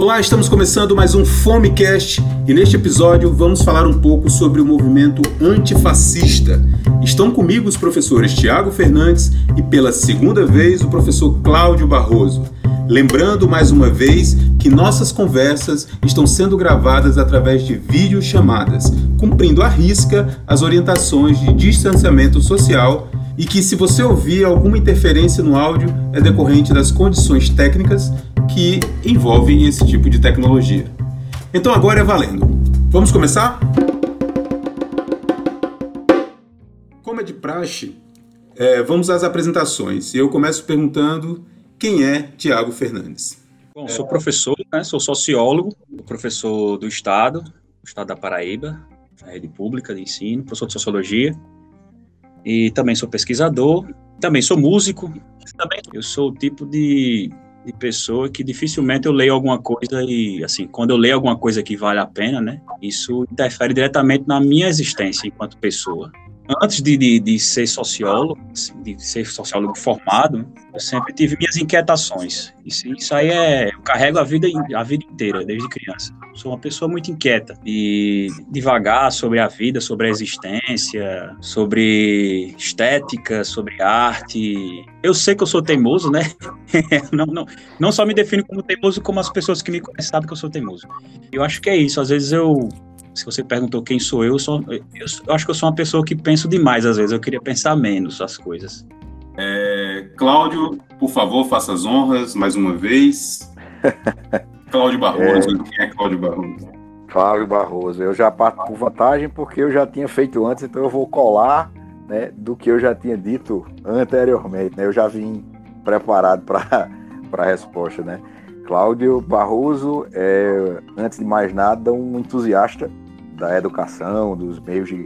Olá, estamos começando mais um Fomecast e neste episódio vamos falar um pouco sobre o movimento antifascista. Estão comigo os professores Tiago Fernandes e pela segunda vez o professor Cláudio Barroso. Lembrando mais uma vez que nossas conversas estão sendo gravadas através de videochamadas, cumprindo à risca as orientações de distanciamento social e que se você ouvir alguma interferência no áudio é decorrente das condições técnicas que envolvem esse tipo de tecnologia. Então agora é valendo. Vamos começar? Como é de praxe, é, vamos às apresentações. Eu começo perguntando quem é Tiago Fernandes. Bom, sou professor, né, sou sociólogo, professor do Estado, do Estado da Paraíba, na rede pública de ensino, professor de sociologia, e também sou pesquisador, também sou músico, também eu sou o tipo de, de pessoa que dificilmente eu leio alguma coisa e, assim, quando eu leio alguma coisa que vale a pena, né, isso interfere diretamente na minha existência enquanto pessoa antes de, de, de, ser sociólogo, de ser sociólogo formado, eu sempre tive minhas inquietações. Isso, isso aí é. Eu carrego a vida, a vida inteira, desde criança. Sou uma pessoa muito inquieta. E devagar sobre a vida, sobre a existência, sobre estética, sobre arte. Eu sei que eu sou teimoso, né? não, não, não só me defino como teimoso, como as pessoas que me conhecem sabem que eu sou teimoso. Eu acho que é isso. Às vezes eu se você perguntou quem sou eu, eu, sou, eu, eu, acho que eu sou uma pessoa que penso demais às vezes. Eu queria pensar menos as coisas. É, Cláudio, por favor, faça as honras mais uma vez. Cláudio Barroso, é... quem é Cláudio Barroso? Cláudio Barroso, eu já parto por vantagem porque eu já tinha feito antes, então eu vou colar né, do que eu já tinha dito anteriormente. Né? Eu já vim preparado para a resposta, né? Cláudio Barroso é, antes de mais nada, um entusiasta da educação, dos meios de,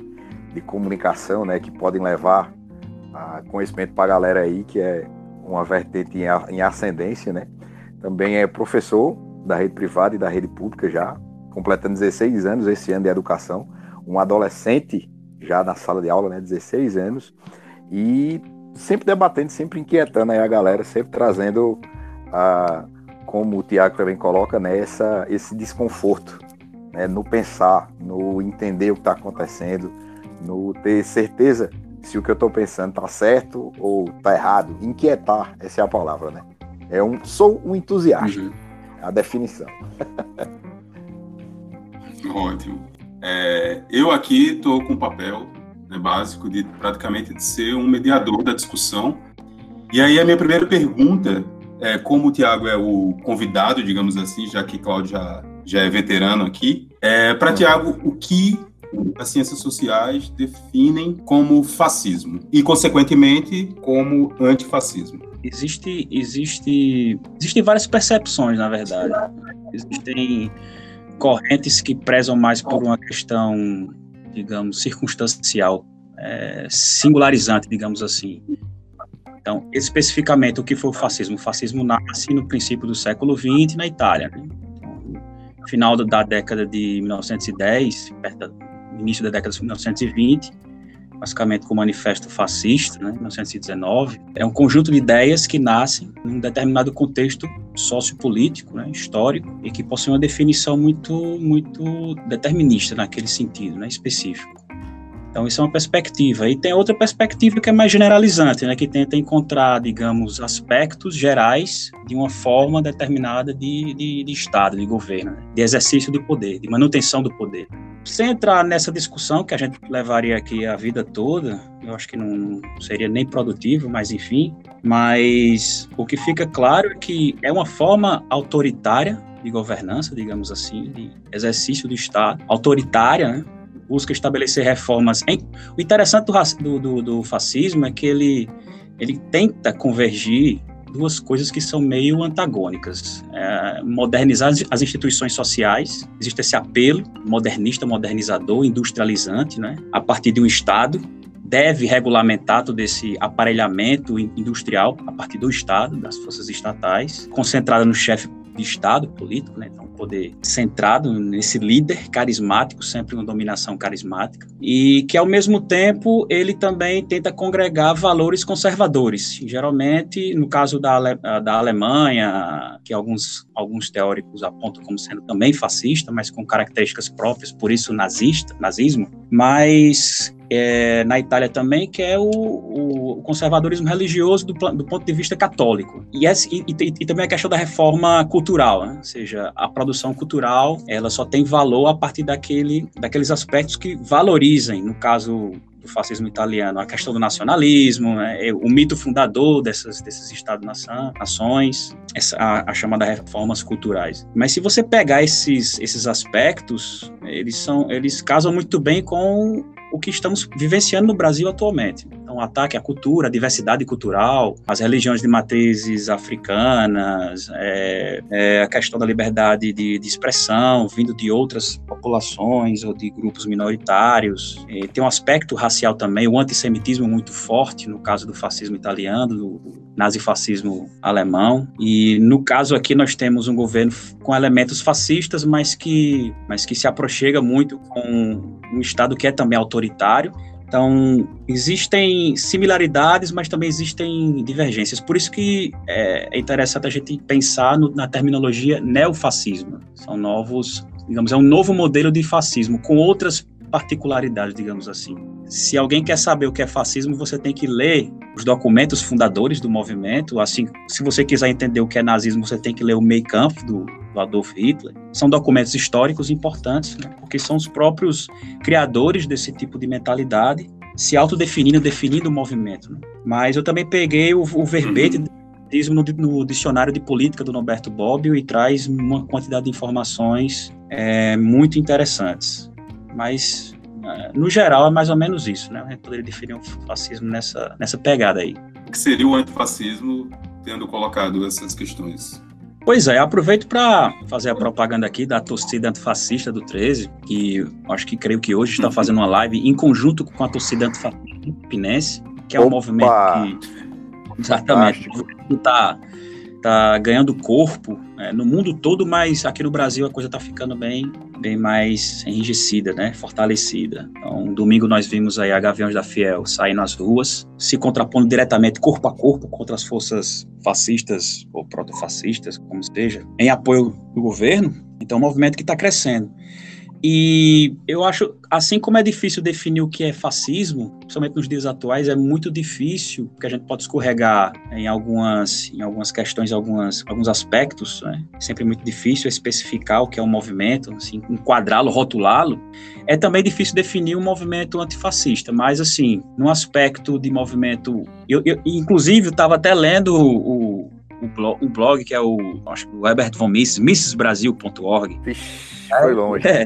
de comunicação, né, que podem levar a conhecimento para a galera aí, que é uma vertente em, em ascendência, né? Também é professor da rede privada e da rede pública já, completando 16 anos esse ano de educação, um adolescente já na sala de aula, né, 16 anos, e sempre debatendo, sempre inquietando aí a galera, sempre trazendo a, como o Tiago também coloca, né, essa, esse desconforto né, no pensar, no entender o que está acontecendo, no ter certeza se o que eu estou pensando está certo ou está errado. Inquietar, essa é a palavra, né? É um, sou um entusiasta, uhum. a definição. Ótimo. É, eu aqui estou com o papel né, básico de praticamente de ser um mediador da discussão. E aí a minha primeira pergunta é, como o Tiago é o convidado, digamos assim, já que Cláudio já, já é veterano aqui, é, para Tiago, o que as ciências sociais definem como fascismo e, consequentemente, como antifascismo? Existe, existe, existem várias percepções, na verdade. Existem correntes que prezam mais por uma questão, digamos, circunstancial, é, singularizante, digamos assim. Então, especificamente, o que foi o fascismo? O fascismo nasce no princípio do século XX na Itália. Né? Final da década de 1910, perto início da década de 1920, basicamente com o Manifesto Fascista, né, 1919, é um conjunto de ideias que nascem num determinado contexto sociopolítico, né, histórico, e que possui uma definição muito, muito determinista naquele sentido, né, específico. Então, isso é uma perspectiva. E tem outra perspectiva que é mais generalizante, né, que tenta encontrar, digamos, aspectos gerais de uma forma determinada de, de, de Estado, de governo, né, de exercício do poder, de manutenção do poder. Sem entrar nessa discussão, que a gente levaria aqui a vida toda, eu acho que não seria nem produtivo, mas enfim. Mas o que fica claro é que é uma forma autoritária de governança, digamos assim, de exercício do Estado, autoritária, né? Busca estabelecer reformas. O interessante do, do, do, fascismo é que ele, ele tenta convergir duas coisas que são meio antagônicas. É, modernizar as instituições sociais, existe esse apelo modernista, modernizador, industrializante, né, a partir de um Estado, deve regulamentar todo esse aparelhamento industrial a partir do Estado, das forças estatais, concentrada no chefe de Estado político, né? Então, poder centrado nesse líder carismático, sempre uma dominação carismática, e que ao mesmo tempo ele também tenta congregar valores conservadores. Geralmente, no caso da, Ale da Alemanha, que alguns, alguns teóricos apontam como sendo também fascista, mas com características próprias, por isso nazista, nazismo, mas é, na Itália também, que é o, o conservadorismo religioso do, do, ponto de vista católico. E, esse, e, e, e, também a questão da reforma cultural, né? ou seja, a produção cultural ela só tem valor a partir daquele, daqueles aspectos que valorizem, no caso do fascismo italiano, a questão do nacionalismo, né, o mito fundador dessas, desses Estados-nações, a, a, chamada reformas culturais. Mas se você pegar esses, esses aspectos, eles, são, eles casam muito bem com o que estamos vivenciando no Brasil atualmente. Então, ataque à cultura, à diversidade cultural, às religiões de matrizes africanas, é, é, a questão da liberdade de, de, expressão vindo de outras populações ou de grupos minoritários. É, tem um aspecto racial também, o antissemitismo muito forte, no caso do fascismo italiano, do nazifascismo alemão. E no caso aqui nós temos um governo com elementos fascistas, mas que, mas que se aproxima muito com um Estado que é também autoritário. Então, existem similaridades, mas também existem divergências. Por isso que é, é interessante a gente pensar no, na terminologia neofascismo. São novos, digamos, é um novo modelo de fascismo, com outras particularidades, digamos assim. Se alguém quer saber o que é fascismo, você tem que ler os documentos fundadores do movimento. Assim, se você quiser entender o que é nazismo, você tem que ler o Mein Kampf do, do Adolf Hitler. São documentos históricos importantes, né? porque são os próprios criadores desse tipo de mentalidade se autodefinindo, definindo o movimento. Né? Mas eu também peguei o, o verbete uhum. no, no, dicionário de política do Norberto Bobbio e traz uma quantidade de informações é, muito interessantes. Mas no geral, é mais ou menos isso, né? A gente poderia definir o fascismo nessa, nessa pegada aí. O que seria o antifascismo tendo colocado essas questões? Pois é, aproveito para fazer a propaganda aqui da torcida antifascista do 13, que acho que creio que hoje está fazendo uma live em conjunto com a torcida antifascista pinense, que é um Opa! movimento que. Exatamente. Está tá ganhando corpo é, no mundo todo, mas aqui no Brasil a coisa está ficando bem, bem mais enrijecida, né, fortalecida. Então, domingo nós vimos aí a Gaviões da Fiel sair nas ruas, se contrapondo diretamente corpo a corpo contra as forças fascistas ou protofascistas, como seja, em apoio do governo. Então, é um movimento que está crescendo. E eu acho, assim como é difícil definir o que é fascismo, principalmente nos dias atuais, é muito difícil, porque a gente pode escorregar em algumas, em algumas questões, algumas, alguns aspectos, né? É sempre muito difícil especificar o que é um movimento, assim, enquadrá-lo, rotulá-lo. É também difícil definir um movimento antifascista, mas, assim, no aspecto de movimento. Eu, eu inclusive, estava até lendo o, blog, o blog que é o, acho que o Herbert von Mises, missesbrasil.org. Foi longe. É,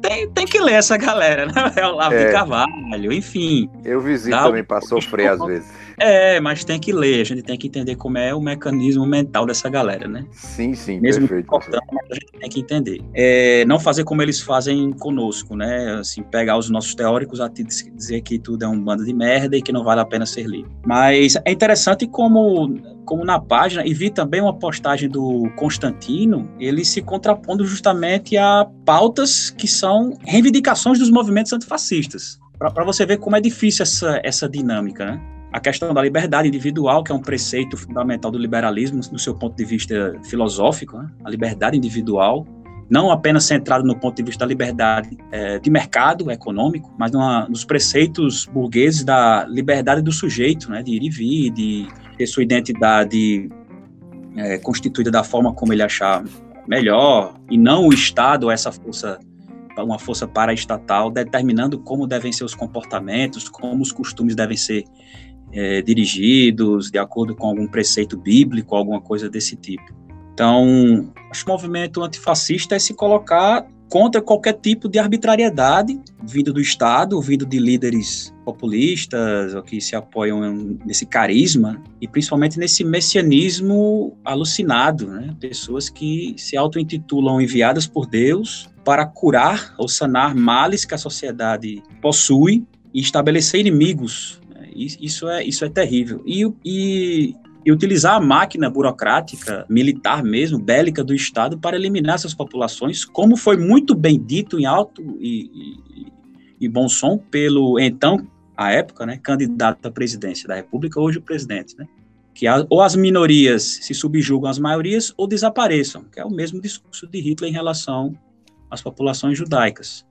tem, tem que ler essa galera, né? É o Lavo é. de Carvalho, enfim. Eu visito também para sofrer às vezes. É, mas tem que ler, a gente tem que entender como é o mecanismo mental dessa galera, né? Sim, sim, Mesmo perfeito. Importando, mas a gente tem que entender. É, não fazer como eles fazem conosco, né? Assim, pegar os nossos teóricos a dizer que tudo é um bando de merda e que não vale a pena ser lido. Mas é interessante como, como na página, e vi também uma postagem do Constantino, ele se contrapondo justamente a pautas que são reivindicações dos movimentos antifascistas para você ver como é difícil essa, essa dinâmica, né? A questão da liberdade individual, que é um preceito fundamental do liberalismo, no seu ponto de vista filosófico, né? a liberdade individual, não apenas centrado no ponto de vista da liberdade é, de mercado econômico, mas numa, nos preceitos burgueses da liberdade do sujeito, né? de ir e vir, de ter sua identidade é, constituída da forma como ele achar melhor, e não o Estado, essa força uma força paraestatal determinando como devem ser os comportamentos, como os costumes devem ser é, dirigidos de acordo com algum preceito bíblico, alguma coisa desse tipo. Então, acho que o movimento antifascista é se colocar contra qualquer tipo de arbitrariedade vindo do Estado, vindo de líderes populistas ou que se apoiam nesse carisma e principalmente nesse messianismo alucinado, né? pessoas que se auto-intitulam enviadas por Deus para curar ou sanar males que a sociedade possui e estabelecer inimigos isso é, isso é terrível. E, e e utilizar a máquina burocrática, militar mesmo, bélica do Estado para eliminar essas populações, como foi muito bem dito em alto e, e, e bom som pelo então, à época, né, candidato à presidência da República, hoje o presidente, né, que ou as minorias se subjugam às maiorias ou desapareçam, que é o mesmo discurso de Hitler em relação às populações judaicas.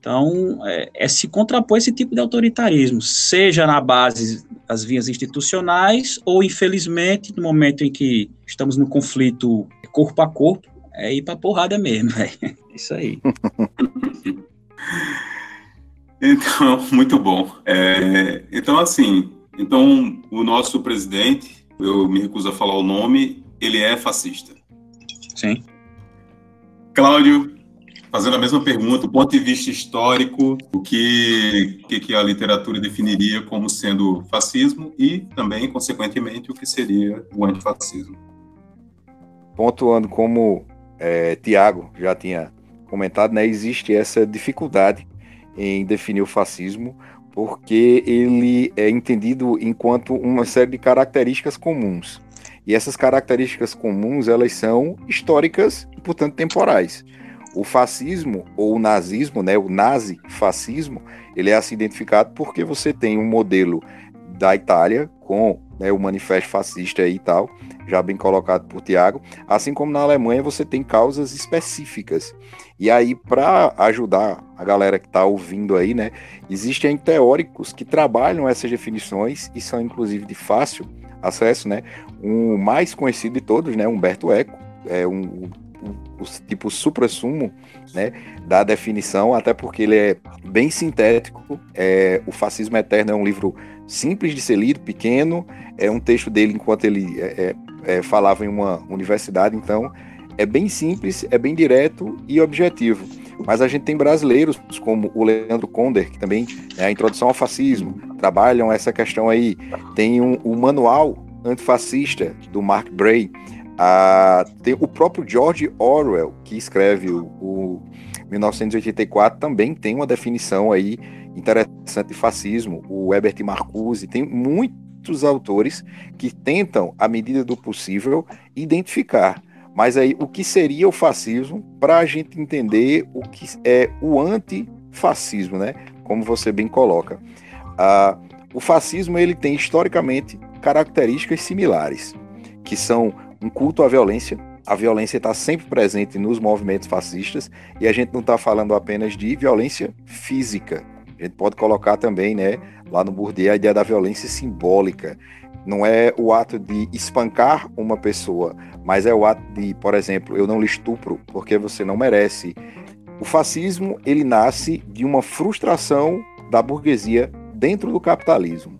Então, é, é, se contrapor esse tipo de autoritarismo, seja na base das vias institucionais, ou, infelizmente, no momento em que estamos no conflito corpo a corpo, é ir para porrada mesmo, é isso aí. então, muito bom. É, então, assim, então o nosso presidente, eu me recuso a falar o nome, ele é fascista. Sim. Cláudio, fazendo a mesma pergunta, do ponto de vista histórico, o que, que, que a literatura definiria como sendo fascismo e também, consequentemente, o que seria o antifascismo. Pontuando como é, Tiago já tinha comentado, né, existe essa dificuldade em definir o fascismo, porque ele é entendido enquanto uma série de características comuns. E essas características comuns, elas são históricas e, portanto, temporais. O fascismo ou o nazismo, né, o nazi-fascismo, ele é assim identificado porque você tem um modelo da Itália com né, o manifesto fascista e tal, já bem colocado por Tiago, assim como na Alemanha você tem causas específicas. E aí, para ajudar a galera que está ouvindo aí, né, existem teóricos que trabalham essas definições e são inclusive de fácil acesso, né? O mais conhecido de todos, né, Humberto Eco, é um o, o tipo supra-sumo né, da definição, até porque ele é bem sintético. É, o Fascismo Eterno é um livro simples de ser lido, pequeno. É um texto dele enquanto ele é, é, é falava em uma universidade, então é bem simples, é bem direto e objetivo. Mas a gente tem brasileiros como o Leandro Conder, que também é a introdução ao fascismo, trabalham essa questão aí. Tem um, o manual antifascista do Mark Bray, tem o próprio George Orwell, que escreve o, o 1984, também tem uma definição aí interessante de fascismo. O Herbert Marcuse, tem muitos autores que tentam, à medida do possível, identificar. Mas aí, o que seria o fascismo para a gente entender o que é o antifascismo, né? Como você bem coloca. O fascismo ele tem historicamente características similares, que são um culto à violência. A violência está sempre presente nos movimentos fascistas e a gente não está falando apenas de violência física. A gente pode colocar também, né, lá no Bourdieu, a ideia da violência simbólica. Não é o ato de espancar uma pessoa, mas é o ato de, por exemplo, eu não lhe estupro porque você não merece. O fascismo, ele nasce de uma frustração da burguesia dentro do capitalismo.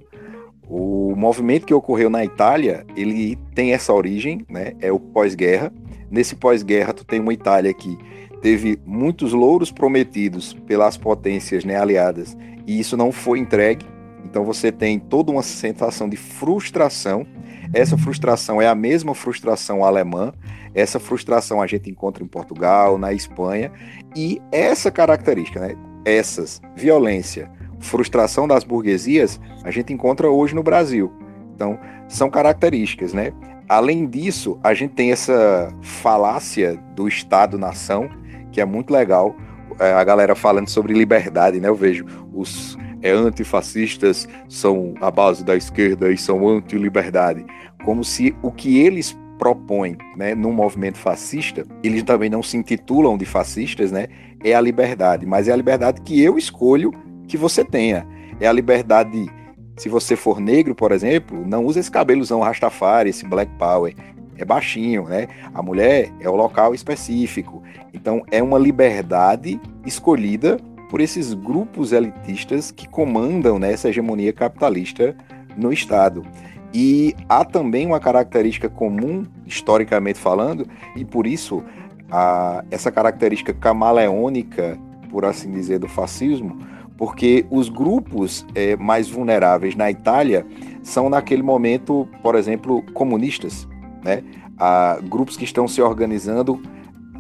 O movimento que ocorreu na Itália, ele tem essa origem, né? É o pós-guerra. Nesse pós-guerra, tu tem uma Itália que teve muitos louros prometidos pelas potências né, aliadas e isso não foi entregue. Então você tem toda uma sensação de frustração. Essa frustração é a mesma frustração alemã. Essa frustração a gente encontra em Portugal, na Espanha. E essa característica, né, essas violência, frustração das burguesias, a gente encontra hoje no Brasil. Então, são características, né? Além disso, a gente tem essa falácia do Estado-nação, que é muito legal. É, a galera falando sobre liberdade, né? Eu vejo os é, antifascistas são a base da esquerda e são anti-liberdade. Como se o que eles propõem né, no movimento fascista, eles também não se intitulam de fascistas, né? É a liberdade, mas é a liberdade que eu escolho que você tenha. É a liberdade, se você for negro, por exemplo, não usa esse cabelozão rastafari, esse black power. É baixinho, né? A mulher é o local específico. Então é uma liberdade escolhida por esses grupos elitistas que comandam né, essa hegemonia capitalista no Estado. E há também uma característica comum, historicamente falando, e por isso a, essa característica camaleônica, por assim dizer, do fascismo, porque os grupos é, mais vulneráveis na Itália são naquele momento, por exemplo, comunistas, né? Há grupos que estão se organizando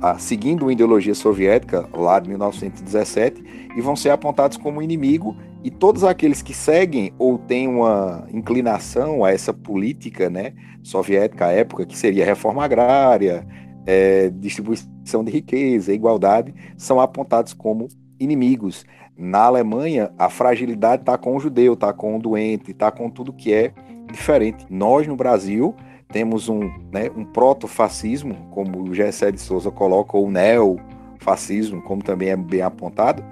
a, seguindo uma ideologia soviética lá de 1917 e vão ser apontados como inimigo e todos aqueles que seguem ou têm uma inclinação a essa política né, soviética à época, que seria reforma agrária, é, distribuição de riqueza, igualdade, são apontados como inimigos. Na Alemanha, a fragilidade está com o judeu, está com o doente, está com tudo que é diferente. Nós, no Brasil, temos um, né, um proto-fascismo, como o Gessé de Souza coloca, ou neo-fascismo, como também é bem apontado.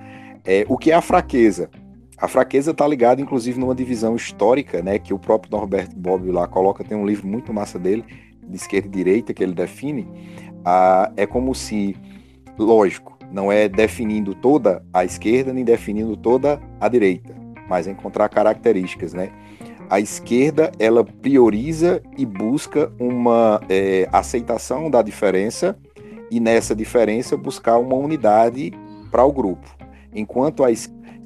É, o que é a fraqueza? A fraqueza está ligada, inclusive, numa divisão histórica, né, que o próprio Norberto Bobbio lá coloca, tem um livro muito massa dele, de esquerda e direita, que ele define, ah, é como se, lógico, não é definindo toda a esquerda, nem definindo toda a direita, mas encontrar características, né? A esquerda, ela prioriza e busca uma é, aceitação da diferença e nessa diferença buscar uma unidade para o grupo. Enquanto a,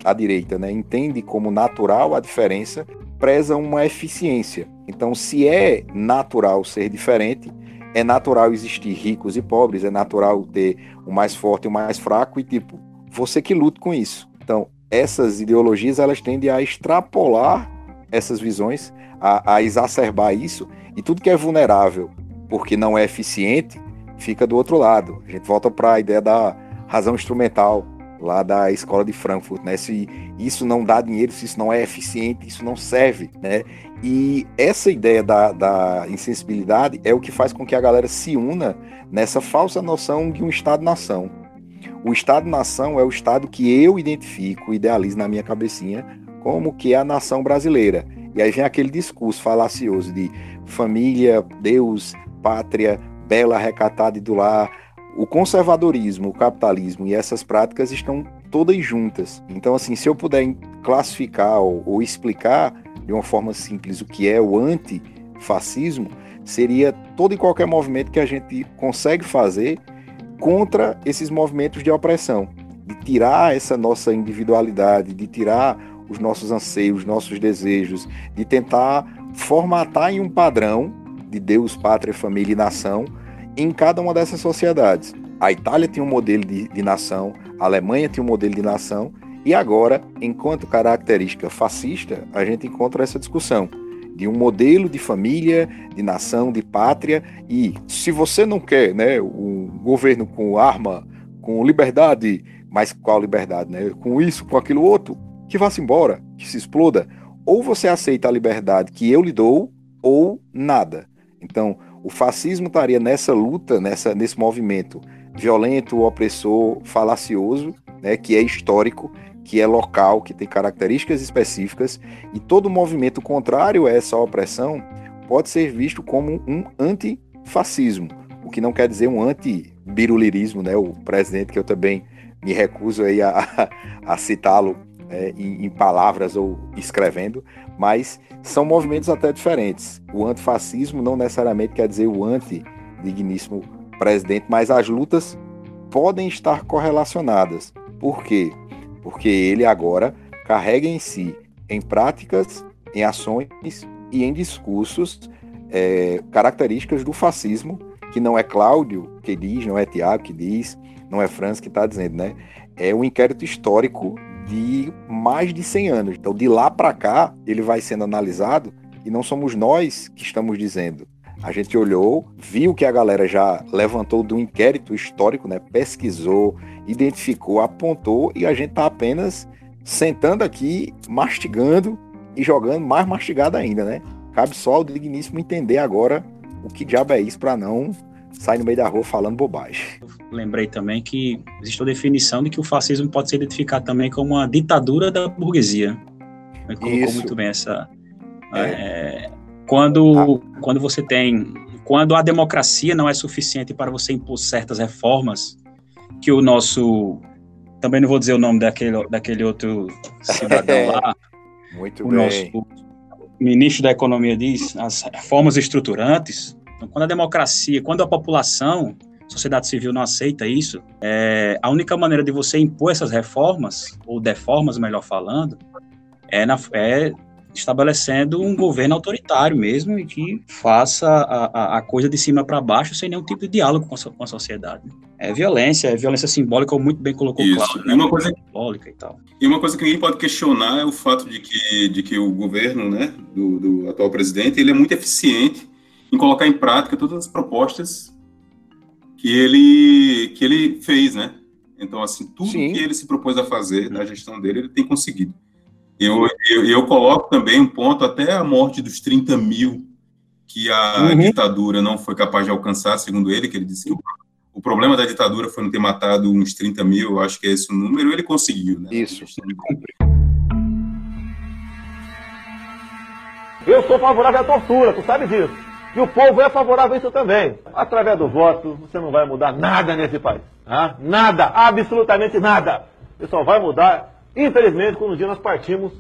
a direita né, entende como natural a diferença, preza uma eficiência. Então, se é natural ser diferente, é natural existir ricos e pobres, é natural ter o mais forte e o mais fraco, e tipo, você que luta com isso. Então, essas ideologias elas tendem a extrapolar essas visões, a, a exacerbar isso, e tudo que é vulnerável porque não é eficiente fica do outro lado. A gente volta para a ideia da razão instrumental lá da escola de Frankfurt, né? Se isso não dá dinheiro, se isso não é eficiente, isso não serve, né? E essa ideia da, da insensibilidade é o que faz com que a galera se una nessa falsa noção de um Estado-nação. O Estado-nação é o Estado que eu identifico, idealizo na minha cabecinha, como que é a nação brasileira. E aí vem aquele discurso falacioso de família, Deus, pátria, bela, recatada e do lar, o conservadorismo, o capitalismo e essas práticas estão todas juntas. Então, assim, se eu puder classificar ou, ou explicar de uma forma simples o que é o antifascismo, seria todo e qualquer movimento que a gente consegue fazer contra esses movimentos de opressão, de tirar essa nossa individualidade, de tirar os nossos anseios, os nossos desejos, de tentar formatar em um padrão de Deus, pátria, família e nação em cada uma dessas sociedades. A Itália tinha um modelo de, de nação, a Alemanha tinha um modelo de nação, e agora, enquanto característica fascista, a gente encontra essa discussão de um modelo de família, de nação, de pátria, e se você não quer né, um governo com arma, com liberdade, mas qual liberdade? Né? Com isso, com aquilo outro, que vá-se embora, que se exploda. Ou você aceita a liberdade que eu lhe dou, ou nada. Então, o fascismo estaria nessa luta, nessa, nesse movimento violento, opressor, falacioso, né, que é histórico, que é local, que tem características específicas, e todo movimento contrário a essa opressão pode ser visto como um antifascismo, o que não quer dizer um anti-birulirismo, né? O presidente que eu também me recuso aí a, a citá-lo é, em, em, palavras ou escrevendo, mas são movimentos até diferentes. O antifascismo não necessariamente quer dizer o anti-digníssimo presidente, mas as lutas podem estar correlacionadas. Por quê? Porque ele agora carrega em si, em práticas, em ações e em discursos, é, características do fascismo, que não é Cláudio que diz, não é Tiago que diz, não é Franz que está dizendo, né? É um inquérito histórico de mais de 100 anos. Então, de lá para cá, ele vai sendo analisado e não somos nós que estamos dizendo. A gente olhou, viu que a galera já levantou do inquérito histórico, né? pesquisou, identificou, apontou e a gente está apenas sentando aqui, mastigando e jogando mais mastigado ainda, né? Cabe só ao digníssimo entender agora o que diabo é isso para não sair no meio da rua falando bobagem lembrei também que existe a definição de que o fascismo pode ser identificado também como uma ditadura da burguesia. Ele colocou Isso. muito bem essa. É. É, quando, ah. quando você tem. Quando a democracia não é suficiente para você impor certas reformas, que o nosso. Também não vou dizer o nome daquele, daquele outro cidadão lá. Muito o bem. Nosso, ministro da Economia diz, as reformas estruturantes. Então, quando a democracia, quando a população sociedade civil não aceita isso, é, a única maneira de você impor essas reformas, ou deformas, melhor falando, é, na, é estabelecendo um governo autoritário mesmo e que faça a, a, a coisa de cima para baixo sem nenhum tipo de diálogo com a, com a, sociedade. É violência, é violência simbólica, como muito bem colocou Isso. Cláudio, né? E uma coisa simbólica e tal. E uma coisa que ninguém pode questionar é o fato de que, de que o governo, né, do, do atual presidente, ele é muito eficiente em colocar em prática todas as propostas que ele que ele fez, né? Então, assim, tudo Sim. que ele se propôs a fazer na gestão dele, ele tem conseguido. Eu, eu, eu, coloco também um ponto até a morte dos 30 mil que a uhum. ditadura não foi capaz de alcançar, segundo ele, que ele disse que o, o, problema da ditadura foi não ter matado uns 30 mil, eu acho que é esse o número, ele conseguiu, né? Isso. Eu sou favorável à tortura, tu sabe disso. E o povo é favorável a isso também. Através do voto, você não vai mudar nada nesse país. Tá? Nada, absolutamente nada. Você só vai mudar Infelizmente, quando um dia nós partimos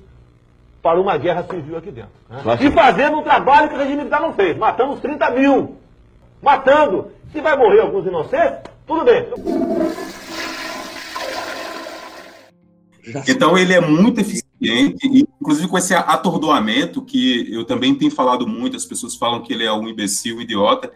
para uma guerra civil aqui dentro. Né? E fazendo um trabalho que o regime militar não fez. Matamos 30 mil. Matando. Se vai morrer alguns inocentes, tudo bem. Então ele é muito eficiente, inclusive com esse atordoamento que eu também tenho falado muito, as pessoas falam que ele é um imbecil, um idiota.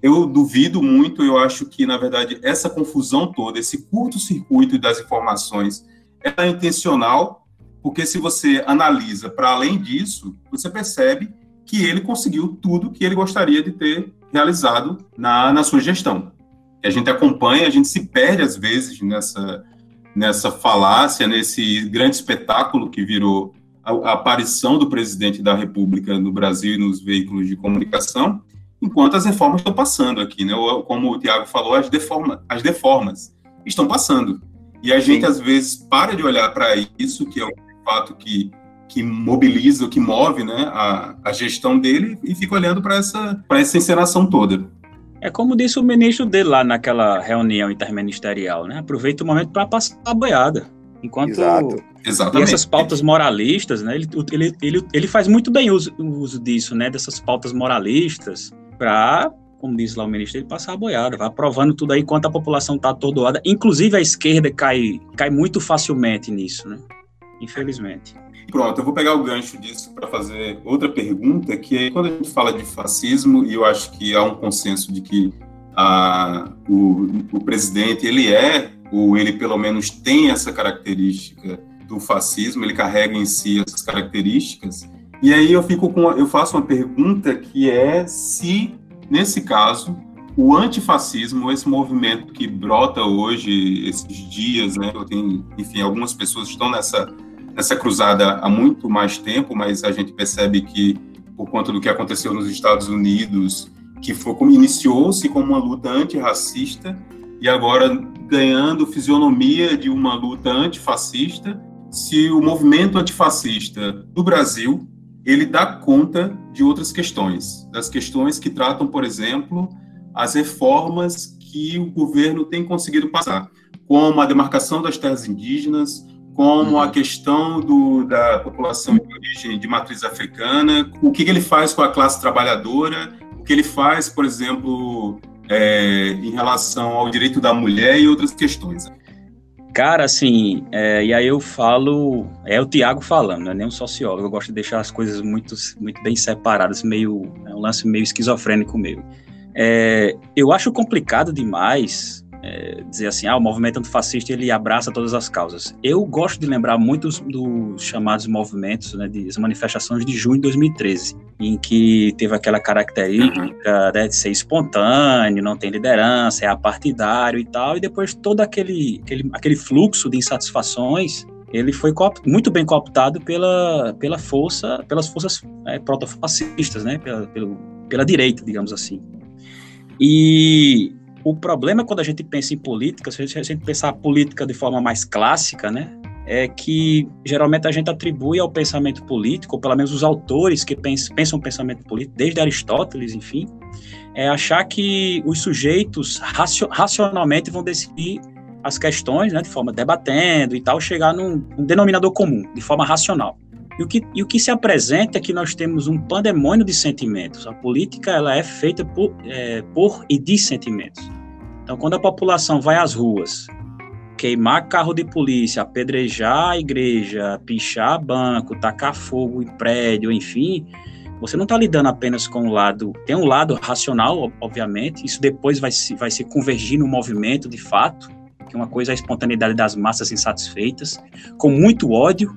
Eu duvido muito, eu acho que, na verdade, essa confusão toda, esse curto-circuito das informações é intencional, porque se você analisa para além disso, você percebe que ele conseguiu tudo que ele gostaria de ter realizado na, na sua gestão. A gente acompanha, a gente se perde às vezes nessa, nessa falácia, nesse grande espetáculo que virou a, a aparição do presidente da República no Brasil e nos veículos de comunicação, enquanto as reformas estão passando aqui, né? Como o Tiago falou, as, deforma, as deformas estão passando. E a gente, Sim. às vezes, para de olhar para isso, que é o fato que, que mobiliza, que move né, a, a gestão dele, e fica olhando para essa, essa encenação toda. É como disse o ministro dele lá naquela reunião interministerial, né? Aproveita o momento para passar a boiada. Enquanto Exato. Exatamente. E essas pautas moralistas, né? Ele, ele, ele, ele faz muito bem uso, uso disso, né? Dessas pautas moralistas para como diz lá o ministro, ele passar a boiada, vai aprovando tudo aí enquanto a população está atordoada. Inclusive a esquerda cai, cai muito facilmente nisso, né? Infelizmente. Pronto, eu vou pegar o gancho disso para fazer outra pergunta, que é quando a gente fala de fascismo, e eu acho que há um consenso de que a, o, o presidente, ele é, ou ele pelo menos tem essa característica do fascismo, ele carrega em si essas características, e aí eu fico com, eu faço uma pergunta que é se Nesse caso, o antifascismo, esse movimento que brota hoje, esses dias, né? Eu tenho, enfim, algumas pessoas estão nessa, nessa cruzada há muito mais tempo, mas a gente percebe que, por conta do que aconteceu nos Estados Unidos, que foi como iniciou-se como uma luta antirracista e agora ganhando fisionomia de uma luta antifascista, se o movimento antifascista do Brasil ele dá conta de outras questões, das questões que tratam, por exemplo, as reformas que o governo tem conseguido passar, como a demarcação das terras indígenas, como uhum. a questão do, da população de origem de matriz africana, o que, que, ele faz com a classe trabalhadora, o que ele faz, por exemplo, é, em relação ao direito da mulher e outras questões. Cara, assim, é, e aí eu falo, é o Tiago falando, não é nem um sociólogo, eu gosto de deixar as coisas muito, muito bem separadas, meio, é um lance meio esquizofrênico meu. É, eu acho complicado demais é, dizer assim, ah, o movimento antifascista ele abraça todas as causas. Eu gosto de lembrar muitos dos chamados movimentos, né, das manifestações de junho de 2013, em que teve aquela característica uhum. né, de ser espontâneo, não tem liderança, é apartidário e tal, e depois todo aquele, aquele, aquele fluxo de insatisfações ele foi muito bem cooptado pela, pela força, pelas forças é, protofascistas, né, pela, pela, pela direita, digamos assim. E o problema quando a gente pensa em política, se a gente pensar a política de forma mais clássica, né, é que geralmente a gente atribui ao pensamento político, ou pelo menos os autores que pensam, pensam pensamento político, desde Aristóteles, enfim, é achar que os sujeitos racionalmente vão decidir as questões, né, de forma debatendo e tal, chegar num denominador comum, de forma racional. E o, que, e o que se apresenta é que nós temos um pandemônio de sentimentos. A política ela é feita por, é, por e de sentimentos. Então, quando a população vai às ruas queimar carro de polícia, apedrejar a igreja, pichar banco, tacar fogo em prédio, enfim, você não está lidando apenas com o lado. Tem um lado racional, obviamente, isso depois vai se, vai se convergir no movimento de fato, que uma coisa é a espontaneidade das massas insatisfeitas, com muito ódio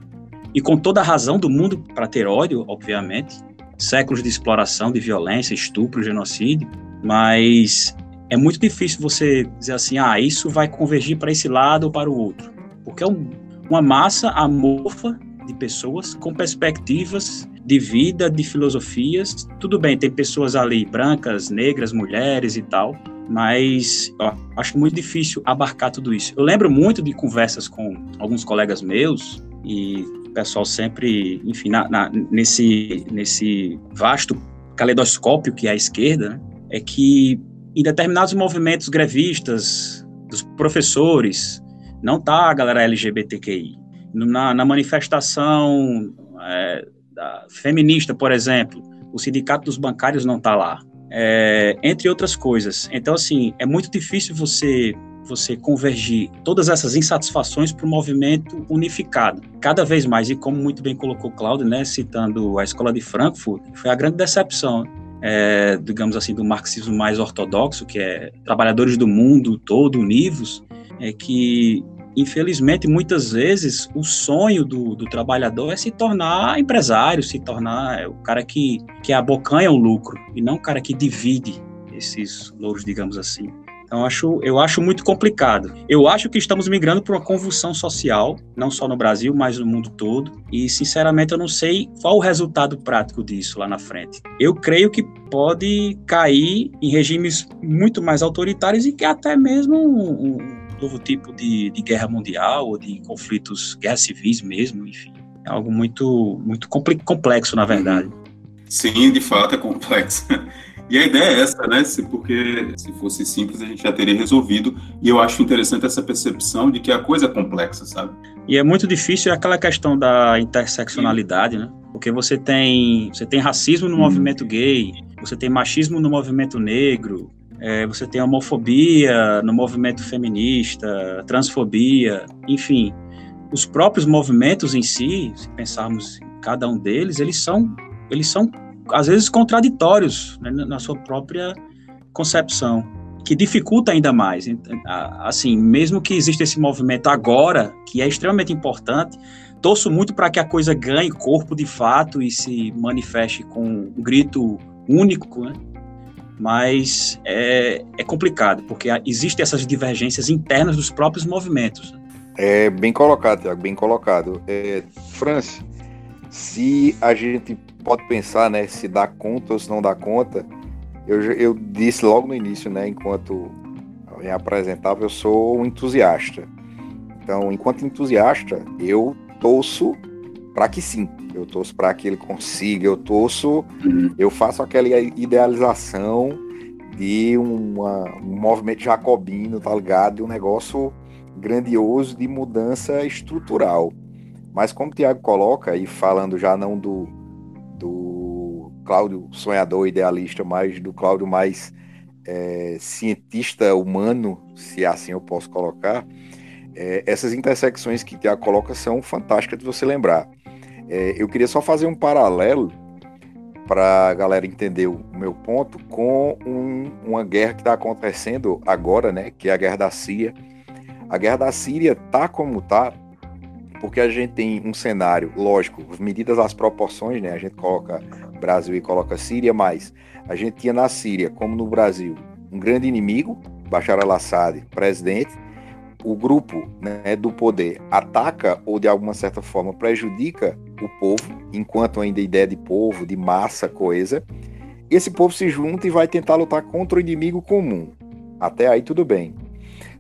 e com toda a razão do mundo para ter ódio, obviamente. Séculos de exploração, de violência, estupro, genocídio, mas é muito difícil você dizer assim, ah, isso vai convergir para esse lado ou para o outro, porque é um, uma massa amorfa de pessoas com perspectivas de vida, de filosofias. Tudo bem, tem pessoas ali brancas, negras, mulheres e tal, mas ó, acho muito difícil abarcar tudo isso. Eu lembro muito de conversas com alguns colegas meus e o pessoal sempre, enfim, na, na, nesse, nesse vasto caleidoscópio que é a esquerda, né, é que em determinados movimentos grevistas, dos professores, não tá a galera LGBTQI. Na, na manifestação é, feminista, por exemplo, o sindicato dos bancários não está lá, é, entre outras coisas. Então, assim, é muito difícil você você convergir todas essas insatisfações para um movimento unificado, cada vez mais. E como muito bem colocou Cláudio, né, citando a escola de Frankfurt, foi a grande decepção é, digamos assim, do marxismo mais ortodoxo, que é trabalhadores do mundo todo univos, é que, infelizmente, muitas vezes o sonho do, do trabalhador é se tornar empresário, se tornar o cara que, que abocanha o lucro, e não o cara que divide esses louros, digamos assim. Então, acho, eu acho muito complicado. Eu acho que estamos migrando para uma convulsão social, não só no Brasil, mas no mundo todo. E, sinceramente, eu não sei qual o resultado prático disso lá na frente. Eu creio que pode cair em regimes muito mais autoritários e que até mesmo um, um novo tipo de, de guerra mundial ou de conflitos, guerras civis mesmo, enfim. É algo muito, muito complexo, na verdade. Sim, de fato é complexo. E a ideia é essa, né? Porque se fosse simples a gente já teria resolvido. E eu acho interessante essa percepção de que a coisa é complexa, sabe? E é muito difícil aquela questão da interseccionalidade, né? Porque você tem, você tem racismo no hum. movimento gay, você tem machismo no movimento negro, é, você tem homofobia no movimento feminista, transfobia, enfim. Os próprios movimentos em si, se pensarmos em cada um deles, eles são, eles são às vezes contraditórios né, na sua própria concepção, que dificulta ainda mais. Assim, mesmo que exista esse movimento agora, que é extremamente importante, torço muito para que a coisa ganhe corpo de fato e se manifeste com um grito único, né? mas é, é complicado, porque existem essas divergências internas dos próprios movimentos. Né? É bem colocado, Tiago, bem colocado. É, Francis, se a gente pode pensar, né, se dá conta ou se não dá conta, eu, eu disse logo no início, né, enquanto eu apresentava, eu sou um entusiasta. Então, enquanto entusiasta, eu torço para que sim, eu torço para que ele consiga, eu torço, uhum. eu faço aquela idealização de uma, um movimento jacobino, tá ligado? De um negócio grandioso de mudança estrutural. Mas como o Tiago coloca, e falando já não do, do Cláudio sonhador idealista, mas do Cláudio mais é, cientista humano, se assim eu posso colocar, é, essas intersecções que Tiago coloca são fantásticas de você lembrar. É, eu queria só fazer um paralelo para a galera entender o meu ponto com um, uma guerra que está acontecendo agora, né, que é a guerra da Síria. A guerra da Síria tá como tá porque a gente tem um cenário, lógico, medidas as proporções, né? A gente coloca Brasil e coloca Síria, mas a gente tinha na Síria, como no Brasil, um grande inimigo, Bashar al-Assad, presidente, o grupo né, do poder ataca ou de alguma certa forma prejudica o povo, enquanto ainda ideia de povo, de massa, coisa, esse povo se junta e vai tentar lutar contra o inimigo comum. Até aí tudo bem.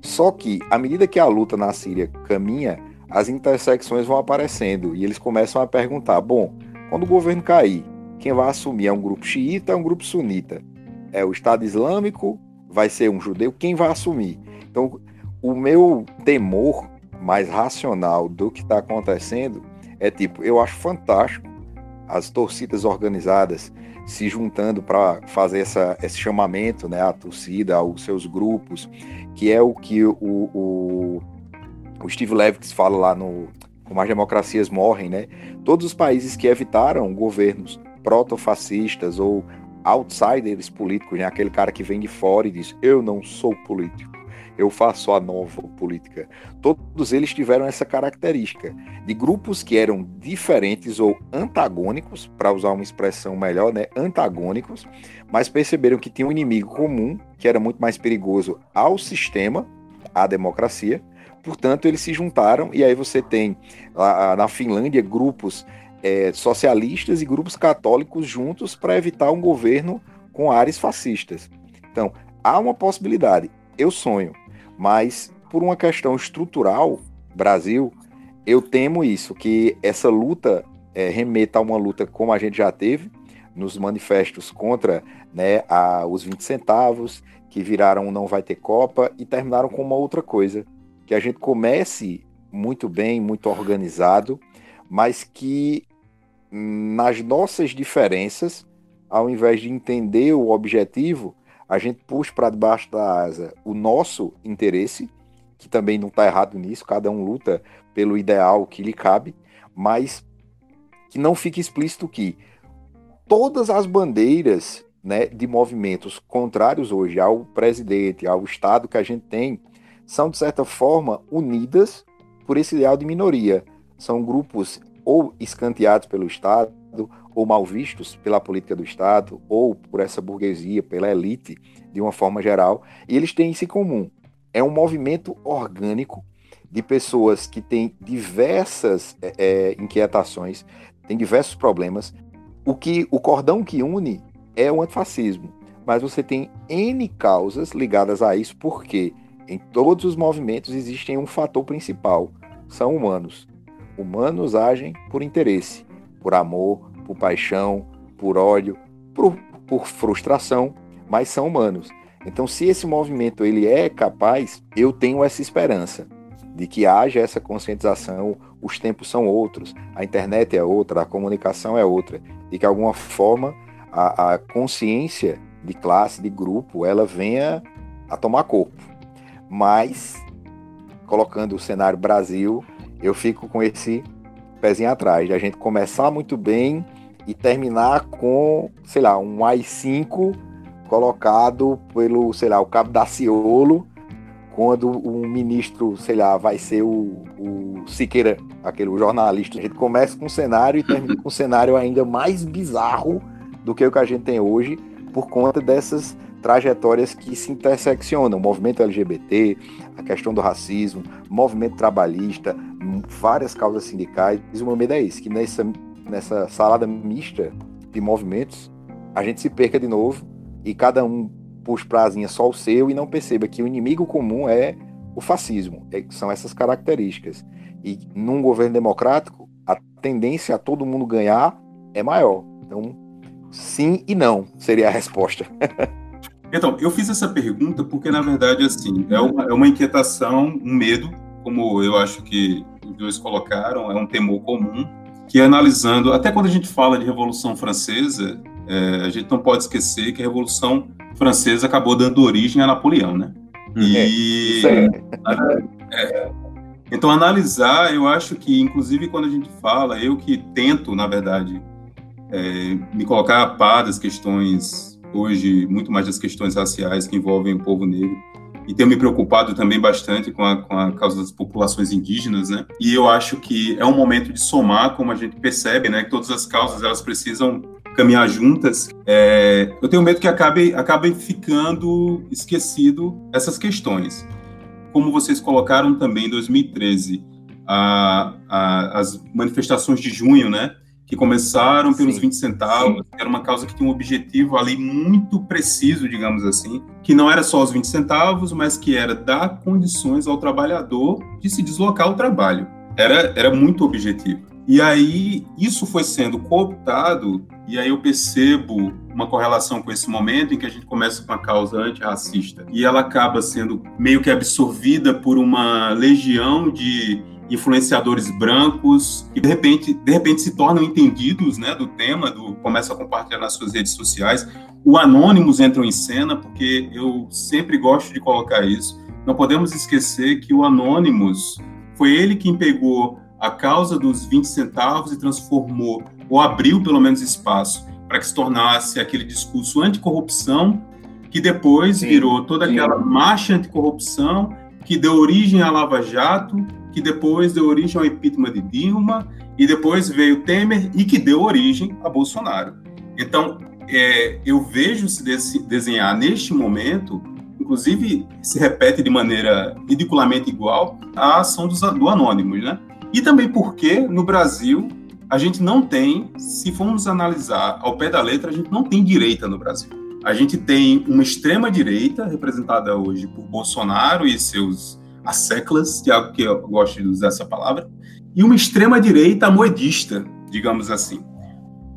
Só que, à medida que a luta na Síria caminha, as intersecções vão aparecendo e eles começam a perguntar: bom, quando o governo cair, quem vai assumir é um grupo xiita, é um grupo sunita? É o Estado Islâmico? Vai ser um judeu? Quem vai assumir? Então, o meu temor mais racional do que está acontecendo é tipo: eu acho fantástico as torcidas organizadas se juntando para fazer essa, esse chamamento, né, à torcida, aos seus grupos, que é o que o, o o Steve Levitt fala lá no Como as Democracias Morrem, né? Todos os países que evitaram governos proto-fascistas ou outsiders políticos, né? aquele cara que vem de fora e diz: Eu não sou político, eu faço a nova política. Todos eles tiveram essa característica de grupos que eram diferentes ou antagônicos, para usar uma expressão melhor, né? antagônicos, mas perceberam que tinha um inimigo comum que era muito mais perigoso ao sistema, à democracia. Portanto, eles se juntaram e aí você tem na Finlândia grupos é, socialistas e grupos católicos juntos para evitar um governo com áreas fascistas. Então, há uma possibilidade. Eu sonho, mas por uma questão estrutural, Brasil, eu temo isso, que essa luta é, remeta a uma luta como a gente já teve nos manifestos contra né, a, os 20 centavos, que viraram não vai ter Copa e terminaram com uma outra coisa, que a gente comece muito bem, muito organizado, mas que nas nossas diferenças, ao invés de entender o objetivo, a gente puxa para debaixo da asa o nosso interesse, que também não está errado nisso, cada um luta pelo ideal que lhe cabe, mas que não fique explícito que todas as bandeiras né, de movimentos contrários hoje ao presidente, ao Estado que a gente tem, são, de certa forma, unidas por esse ideal de minoria. São grupos ou escanteados pelo Estado, ou mal vistos pela política do Estado, ou por essa burguesia, pela elite, de uma forma geral, e eles têm isso em comum. É um movimento orgânico de pessoas que têm diversas é, é inquietações, têm diversos problemas. O que o cordão que une é o antifascismo, mas você tem N causas ligadas a isso, porque em todos os movimentos existem um fator principal, são humanos. Humanos agem por interesse, por amor, por paixão, por ódio, por, por frustração, mas são humanos. Então, se esse movimento ele é capaz, eu tenho essa esperança de que haja essa conscientização. Os tempos são outros, a internet é outra, a comunicação é outra, e que de alguma forma a, a consciência de classe, de grupo, ela venha a tomar corpo. Mas colocando o cenário Brasil, eu fico com esse pezinho atrás, a gente começar muito bem e terminar com, sei lá, um AI-5 colocado pelo, sei lá, o cabo da Ciolo, quando um ministro, sei lá, vai ser o, o Siqueira, aquele jornalista. A gente começa com um cenário e termina com um cenário ainda mais bizarro do que o que a gente tem hoje, por conta dessas trajetórias que se interseccionam, o movimento LGBT, a questão do racismo, movimento trabalhista, várias causas sindicais. E o meu medo é esse, que nessa, nessa salada mista de movimentos, a gente se perca de novo e cada um puxe prazinha só o seu e não perceba que o inimigo comum é o fascismo, é, são essas características. E num governo democrático, a tendência a todo mundo ganhar é maior. Então, sim e não seria a resposta. Então, eu fiz essa pergunta porque, na verdade, assim, é uma, é uma inquietação, um medo, como eu acho que os dois colocaram, é um temor comum, que analisando, até quando a gente fala de Revolução Francesa, é, a gente não pode esquecer que a Revolução Francesa acabou dando origem a Napoleão, né? E... É, é, então, analisar, eu acho que, inclusive, quando a gente fala, eu que tento, na verdade, é, me colocar a par das questões hoje muito mais das questões raciais que envolvem o povo negro e tenho me preocupado também bastante com a, com a causa das populações indígenas, né? E eu acho que é um momento de somar, como a gente percebe, né? Que todas as causas elas precisam caminhar juntas. É, eu tenho medo que acabe, acabe ficando esquecido essas questões. Como vocês colocaram também em 2013, a, a, as manifestações de junho, né? Que começaram pelos Sim. 20 centavos, que era uma causa que tinha um objetivo ali muito preciso, digamos assim, que não era só os 20 centavos, mas que era dar condições ao trabalhador de se deslocar ao trabalho. Era, era muito objetivo. E aí isso foi sendo cooptado, e aí eu percebo uma correlação com esse momento em que a gente começa com a causa antirracista e ela acaba sendo meio que absorvida por uma legião de influenciadores brancos que de repente, de repente se tornam entendidos, né, do tema, do começam a compartilhar nas suas redes sociais. O Anônimos entram em cena porque eu sempre gosto de colocar isso. Não podemos esquecer que o Anônimos foi ele quem pegou a causa dos 20 centavos e transformou, ou abriu pelo menos espaço, para que se tornasse aquele discurso anticorrupção, que depois sim, virou toda aquela sim. marcha anticorrupção, que deu origem à Lava Jato, que depois deu origem ao impeachment de Dilma, e depois veio Temer, e que deu origem a Bolsonaro. Então, é, eu vejo se desenhar neste momento, inclusive se repete de maneira ridiculamente igual à ação dos, do Anônimos, né? E também porque no Brasil a gente não tem, se formos analisar ao pé da letra, a gente não tem direita no Brasil. A gente tem uma extrema direita representada hoje por Bolsonaro e seus asseclas, Tiago, que eu gosto de usar essa palavra, e uma extrema direita moedista, digamos assim.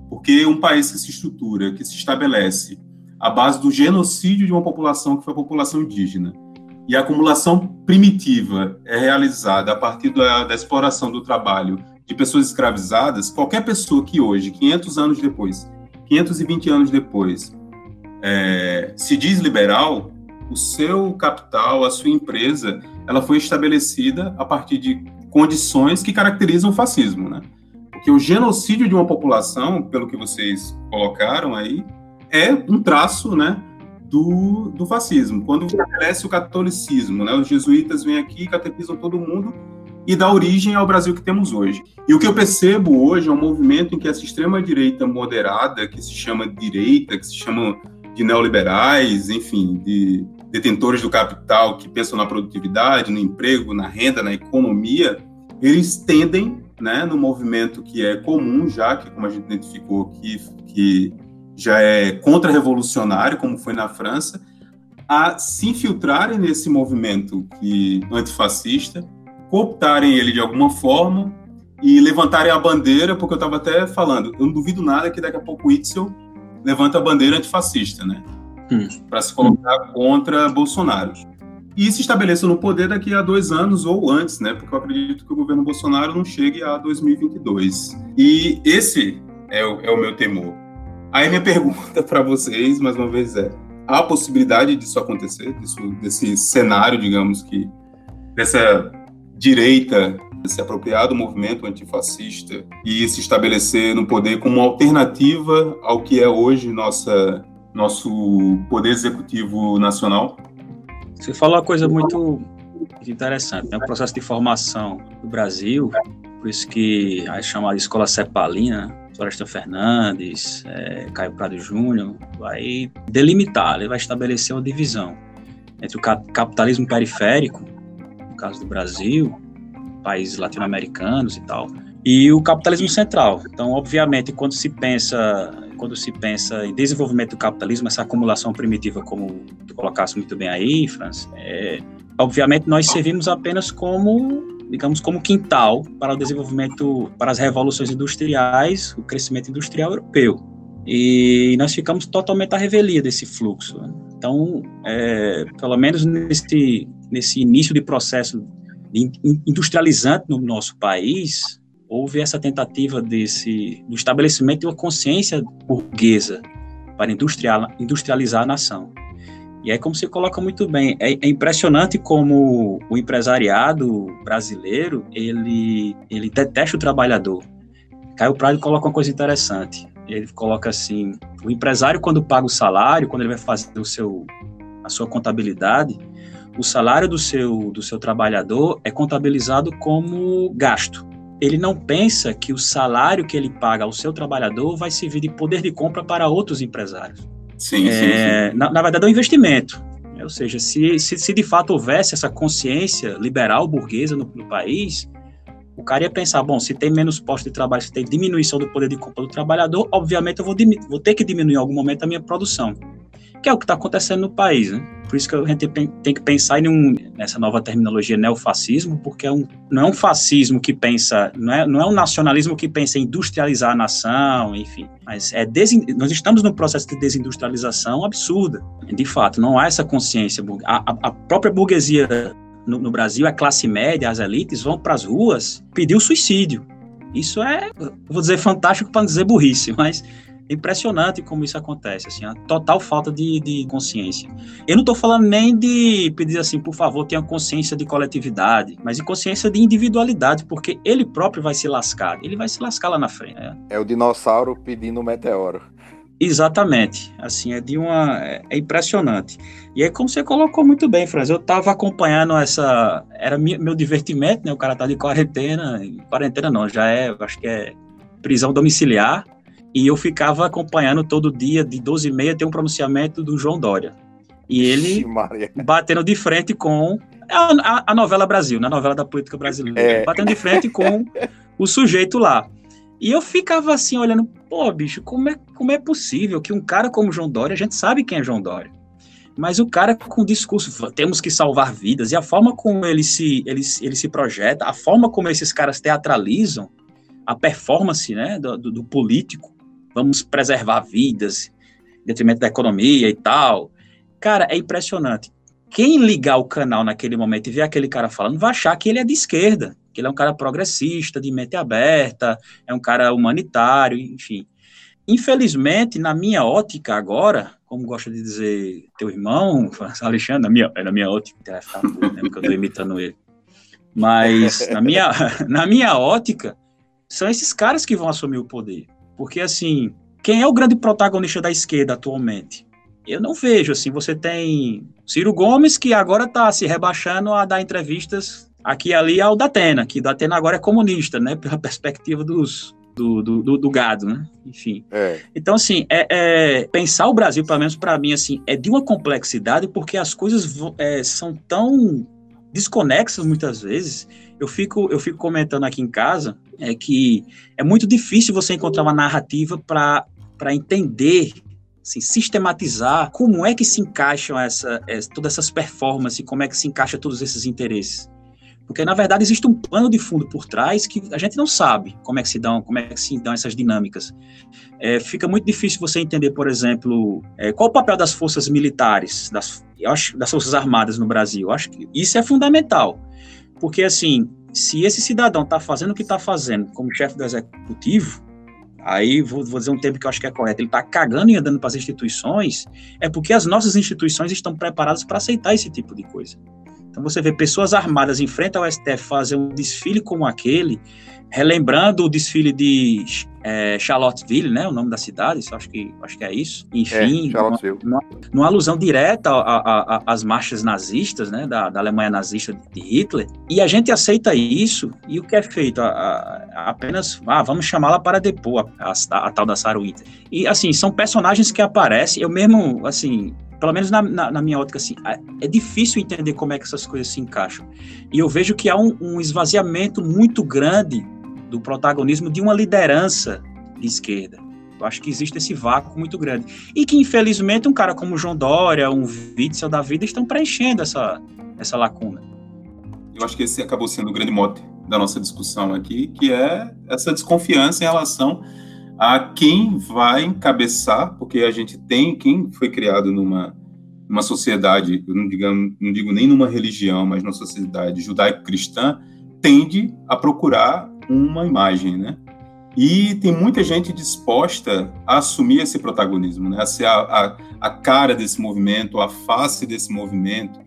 Porque um país que se estrutura, que se estabelece à base do genocídio de uma população que foi a população indígena, e a acumulação primitiva é realizada a partir da, da, exploração do trabalho de pessoas escravizadas, qualquer pessoa que hoje, 500 anos depois, 520 anos depois, é, se diz liberal, o seu capital, a sua empresa, ela foi estabelecida a partir de condições que caracterizam o fascismo, né? Porque o genocídio de uma população, pelo que vocês colocaram aí, é um traço, né, do, do fascismo. Quando estabelece o catolicismo, né? Os jesuítas vêm aqui, catequizam todo mundo e dá origem ao Brasil que temos hoje. E o que eu percebo hoje é um movimento em que essa extrema-direita moderada, que se chama direita, que se chama de neoliberais, enfim, de detentores do capital que pensam na produtividade, no emprego, na renda, na economia, eles tendem, né, no movimento que é comum já, que como a gente identificou, que, que já é contra-revolucionário, como foi na França, a se infiltrarem nesse movimento que antifascista, cooptarem ele de alguma forma e levantarem a bandeira, porque eu estava até falando, eu não duvido nada que daqui a pouco o Itzel levanta a bandeira antifascista, né? Hum. Para se colocar contra Bolsonaro. E se estabeleça no poder daqui a dois anos ou antes, né? Porque eu acredito que o governo Bolsonaro não chegue a 2022. E esse é o, é o meu temor Aí minha pergunta para vocês, mais uma vez, é: há possibilidade disso acontecer, disso, desse cenário, digamos que, dessa direita se apropriar do movimento antifascista e se estabelecer no poder como alternativa ao que é hoje nossa, nosso poder executivo nacional? Você falou uma coisa muito interessante, né? o processo de formação do Brasil, por isso que a chamada escola cepalina, Floresta Fernandes, é, Caio Prado Júnior, vai delimitar, ele vai estabelecer uma divisão entre o capitalismo periférico, no caso do Brasil, países latino-americanos e tal, e o capitalismo central. Então, obviamente, quando se pensa quando se pensa em desenvolvimento do capitalismo, essa acumulação primitiva, como tu colocasse muito bem aí, Franz, é, obviamente nós servimos apenas como digamos, como quintal para o desenvolvimento, para as revoluções industriais, o crescimento industrial europeu. E nós ficamos totalmente à revelia desse fluxo. Então, é, pelo menos nesse, nesse início de processo industrializante no nosso país, houve essa tentativa desse, do estabelecimento de uma consciência burguesa para industrial, industrializar a nação. E é como você coloca muito bem, é, é, impressionante como o empresariado brasileiro, ele, ele detesta o trabalhador. Caio Prado coloca uma coisa interessante, ele coloca assim, o empresário quando paga o salário, quando ele vai fazer o seu, a sua contabilidade, o salário do seu, do seu trabalhador é contabilizado como gasto. Ele não pensa que o salário que ele paga ao seu trabalhador vai servir de poder de compra para outros empresários. Sim, é, sim, sim. Na, na, verdade, é um investimento. Ou seja, se, se, se, de fato houvesse essa consciência liberal burguesa no, no, país, o cara ia pensar, bom, se tem menos postos de trabalho, se tem diminuição do poder de compra do trabalhador, obviamente eu vou, vou ter que diminuir em algum momento a minha produção que é o que está acontecendo no país. Né? Por isso que a gente tem que pensar em um, nessa nova terminologia neofascismo, porque é um, não é um fascismo que pensa, não é, não é um nacionalismo que pensa em industrializar a nação, enfim, mas é nós estamos num processo de desindustrialização absurda. De fato, não há essa consciência. A, a própria burguesia no, no Brasil, a classe média, as elites vão para as ruas pedir o suicídio. Isso é, vou dizer fantástico para não dizer burrice, mas É impressionante como isso acontece, assim, a total falta de, de consciência. Eu não estou falando nem de pedir assim, por favor, tenha consciência de coletividade, mas de consciência de individualidade, porque ele próprio vai se lascar, ele vai se lascar lá na frente. Né? É o dinossauro pedindo um meteoro. Exatamente, assim, é de uma, é impressionante. E aí, como você colocou muito bem, Franz, eu estava acompanhando essa, era meu divertimento, né, o cara tá de quarentena, quarentena não, já é, acho que é prisão domiciliar, e eu ficava acompanhando todo dia, de 12 e meia, tem um pronunciamento do João Dória. E ele batendo de frente com a, a, a novela Brasil, na né? novela da política brasileira. É. Batendo de frente com o sujeito lá. E eu ficava assim, olhando, pô, bicho, como é, como é possível que um cara como João Dória, a gente sabe quem é João Dória, mas o cara com discurso, temos que salvar vidas, e a forma como ele se, ele, ele se projeta, a forma como esses caras teatralizam a performance né, do, do político, vamos preservar vidas, em detrimento da economia e tal. Cara, é impressionante. Quem ligar o canal naquele momento e ver aquele cara falando, vai achar que ele é de esquerda, que ele é um cara progressista, de mente aberta, é um cara humanitário, enfim. Infelizmente, na minha ótica agora, como gosta de dizer teu irmão, Alexandre, na minha, é na minha ótica, né, porque eu estou imitando ele. Mas na minha, na minha ótica, são esses caras que vão assumir o poder. Porque, assim, quem é o grande protagonista da esquerda atualmente? Eu não vejo, assim, você tem Ciro Gomes, que agora está se rebaixando a dar entrevistas aqui e ali ao Datena, que Datena agora é comunista, né, pela perspectiva dos, do, do, do, gado, né? Enfim. É. Então, assim, é, é, pensar o Brasil, pelo menos para mim, assim, é de uma complexidade, porque as coisas é, são tão desconexas muitas vezes. Eu fico, eu fico comentando aqui em casa é que é muito difícil você encontrar uma narrativa para entender assim, sistematizar como é que se encaixam essa, essa, todas essas performances, como é que se encaixa todos esses interesses. Porque, na verdade, existe um plano de fundo por trás que a gente não sabe como é que se dão, como é que se dão essas dinâmicas. É, fica muito difícil você entender, por exemplo, é, qual o papel das forças militares, das, acho, das forças armadas no Brasil. Eu acho que isso é fundamental. Porque, assim, se esse cidadão está fazendo o que está fazendo como chefe do executivo, aí vou, vou, dizer um termo que eu acho que é correto, ele está cagando e andando para as instituições, é porque as nossas instituições estão preparadas para aceitar esse tipo de coisa. Então você vê pessoas armadas em frente ao STF fazer um desfile como aquele, relembrando o desfile de é, Charlottesville, né, o nome da cidade, acho que, acho que é isso. Enfim, é, numa, numa, alusão direta às marchas nazistas, né, da, da, Alemanha nazista de Hitler. E a gente aceita isso, e o que é feito? A, a, apenas, ah, vamos chamá-la para depor, a, a, tal da Sarah Winter. E, assim, são personagens que aparecem, eu mesmo, assim, pelo menos na, na, na, minha ótica, assim, é difícil entender como é que essas coisas se encaixam. E eu vejo que há um, um esvaziamento muito grande do protagonismo de uma liderança de esquerda. Eu acho que existe esse vácuo muito grande. E que, infelizmente, um cara como João Dória, um Witzel da vida, estão preenchendo essa, essa lacuna. Eu acho que esse acabou sendo o grande mote da nossa discussão aqui, que é essa desconfiança em relação a quem vai encabeçar, porque a gente tem quem foi criado numa, numa sociedade, eu não, digo, não digo nem numa religião, mas numa sociedade judaico-cristã, tende a procurar uma imagem, né? E tem muita gente disposta a assumir esse protagonismo, né? a ser a, a, a cara desse movimento, a face desse movimento.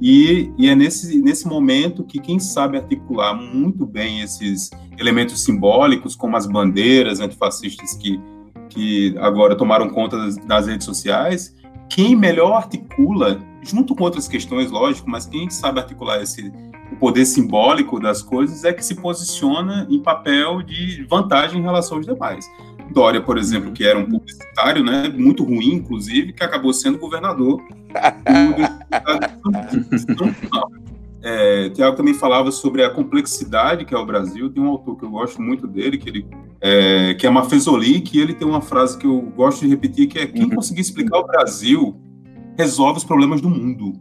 E, e, é nesse, nesse momento que quem sabe articular muito bem esses elementos simbólicos, como as bandeiras antifascistas que, que agora tomaram conta das, das redes sociais, quem melhor articula, junto com outras questões, lógico, mas quem sabe articular esse, o poder simbólico das coisas é que se posiciona em papel de vantagem em relação aos demais. Dória, por exemplo, que era um publicitário, né, muito ruim, inclusive, que acabou sendo governador é, Tiago também falava sobre a complexidade que é o Brasil. Tem um autor que eu gosto muito dele, que, ele, é, que é Mafezoli, que ele tem uma frase que eu gosto de repetir, que é quem conseguir explicar o Brasil resolve os problemas do mundo.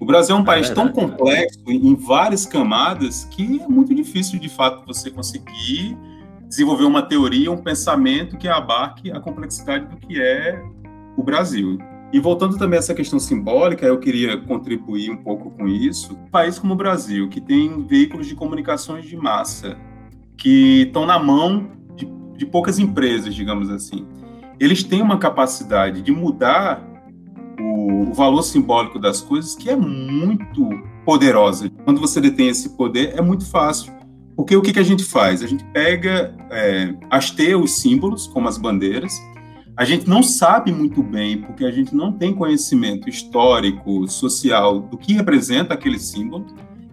O Brasil é um é país tão complexo em várias camadas que é muito difícil, de fato, você conseguir desenvolver uma teoria, um pensamento que abarque a complexidade do que é o Brasil. E voltando também a essa questão simbólica, eu queria contribuir um pouco com isso. Um país como o Brasil, que tem veículos de comunicações de massa, que estão na mão de, de poucas empresas, digamos assim, eles têm uma capacidade de mudar o, o valor simbólico das coisas que é muito poderosa. Quando você detém esse poder, é muito fácil. Porque o que, que a gente faz? A gente pega, é, hasteia os símbolos, como as bandeiras, a gente não sabe muito bem, porque a gente não tem conhecimento histórico, social, do que representa aquele símbolo,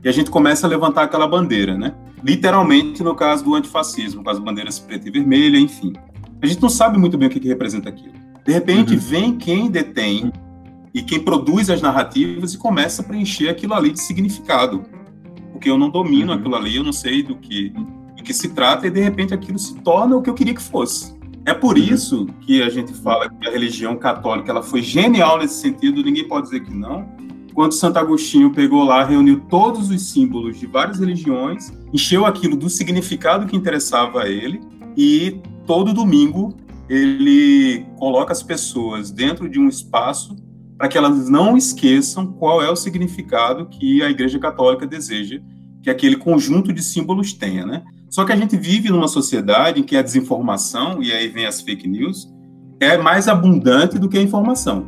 e a gente começa a levantar aquela bandeira, né? Literalmente, no caso do antifascismo, com as bandeiras preta e vermelha, enfim. A gente não sabe muito bem o que, que representa aquilo. De repente, uhum. vem quem detém e quem produz as narrativas e começa a preencher aquilo ali de significado. Porque eu não domino uhum. aquilo ali, eu não sei do que, do que se trata, e de repente aquilo se torna o que eu queria que fosse. É por uhum. isso que a gente fala que a religião católica ela foi genial nesse sentido, ninguém pode dizer que não. Quando Santo Agostinho pegou lá, reuniu todos os símbolos de várias religiões, encheu aquilo do significado que interessava a ele, e todo domingo ele coloca as pessoas dentro de um espaço para que elas não esqueçam qual é o significado que a Igreja Católica deseja que aquele conjunto de símbolos tenha, né? Só que a gente vive numa sociedade em que a desinformação, e aí vem as fake news, é mais abundante do que a informação.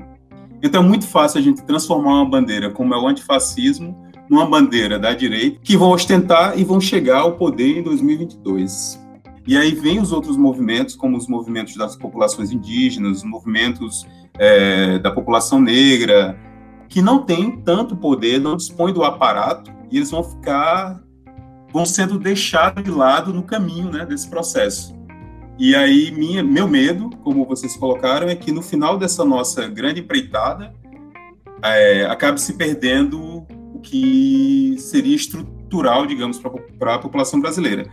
Então é muito fácil a gente transformar uma bandeira como é o antifascismo numa bandeira da direita que vão ostentar e vão chegar ao poder em 2022. E aí vem os outros movimentos, como os movimentos das populações indígenas, os movimentos é, da população negra, que não tem tanto poder, não dispõe do aparato, e eles vão ficar vão sendo deixados de lado no caminho né, desse processo. E aí, minha, meu medo, como vocês colocaram, é que no final dessa nossa grande empreitada, é, acabe se perdendo o que seria estrutural, digamos, para a população brasileira.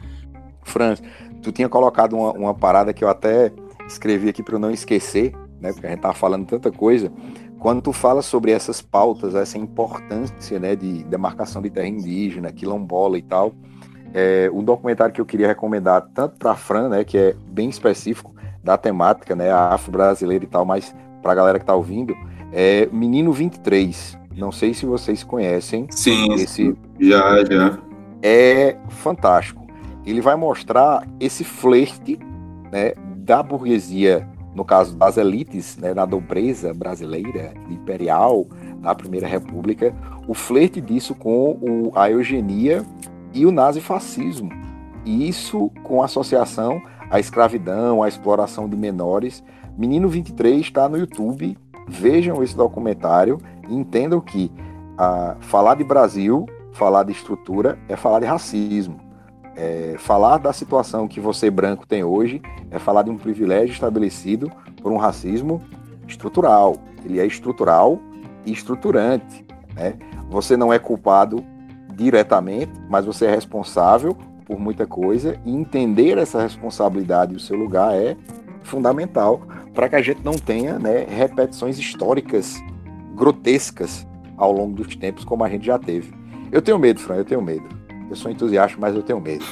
Franz, tu tinha colocado uma, uma parada que eu até escrevi aqui para eu não esquecer, né, porque a gente estava falando tanta coisa. Quando tu fala sobre essas pautas, essa importância né, de demarcação de terra indígena, quilombola e tal, é, um documentário que eu queria recomendar tanto para a Fran, né, que é bem específico da temática, né, a afro-brasileira e tal, mas para a galera que está ouvindo, é Menino 23. Não sei se vocês conhecem. Sim, esse já, já. É fantástico. Ele vai mostrar esse flerte né, da burguesia, no caso das elites, né, na nobreza brasileira, imperial, da Primeira República, o flerte disso com o, a eugenia e o nazifascismo. E isso com associação à escravidão, à exploração de menores. Menino 23 está no YouTube. Vejam esse documentário e entendam que ah, falar de Brasil, falar de estrutura, é falar de racismo. É, falar da situação que você branco tem hoje é falar de um privilégio estabelecido por um racismo estrutural. Ele é estrutural e estruturante. Né? Você não é culpado diretamente, mas você é responsável por muita coisa e entender essa responsabilidade e o seu lugar é fundamental para que a gente não tenha né, repetições históricas grotescas ao longo dos tempos como a gente já teve. Eu tenho medo, Fran, eu tenho medo. Eu sou entusiasta, mas eu tenho medo.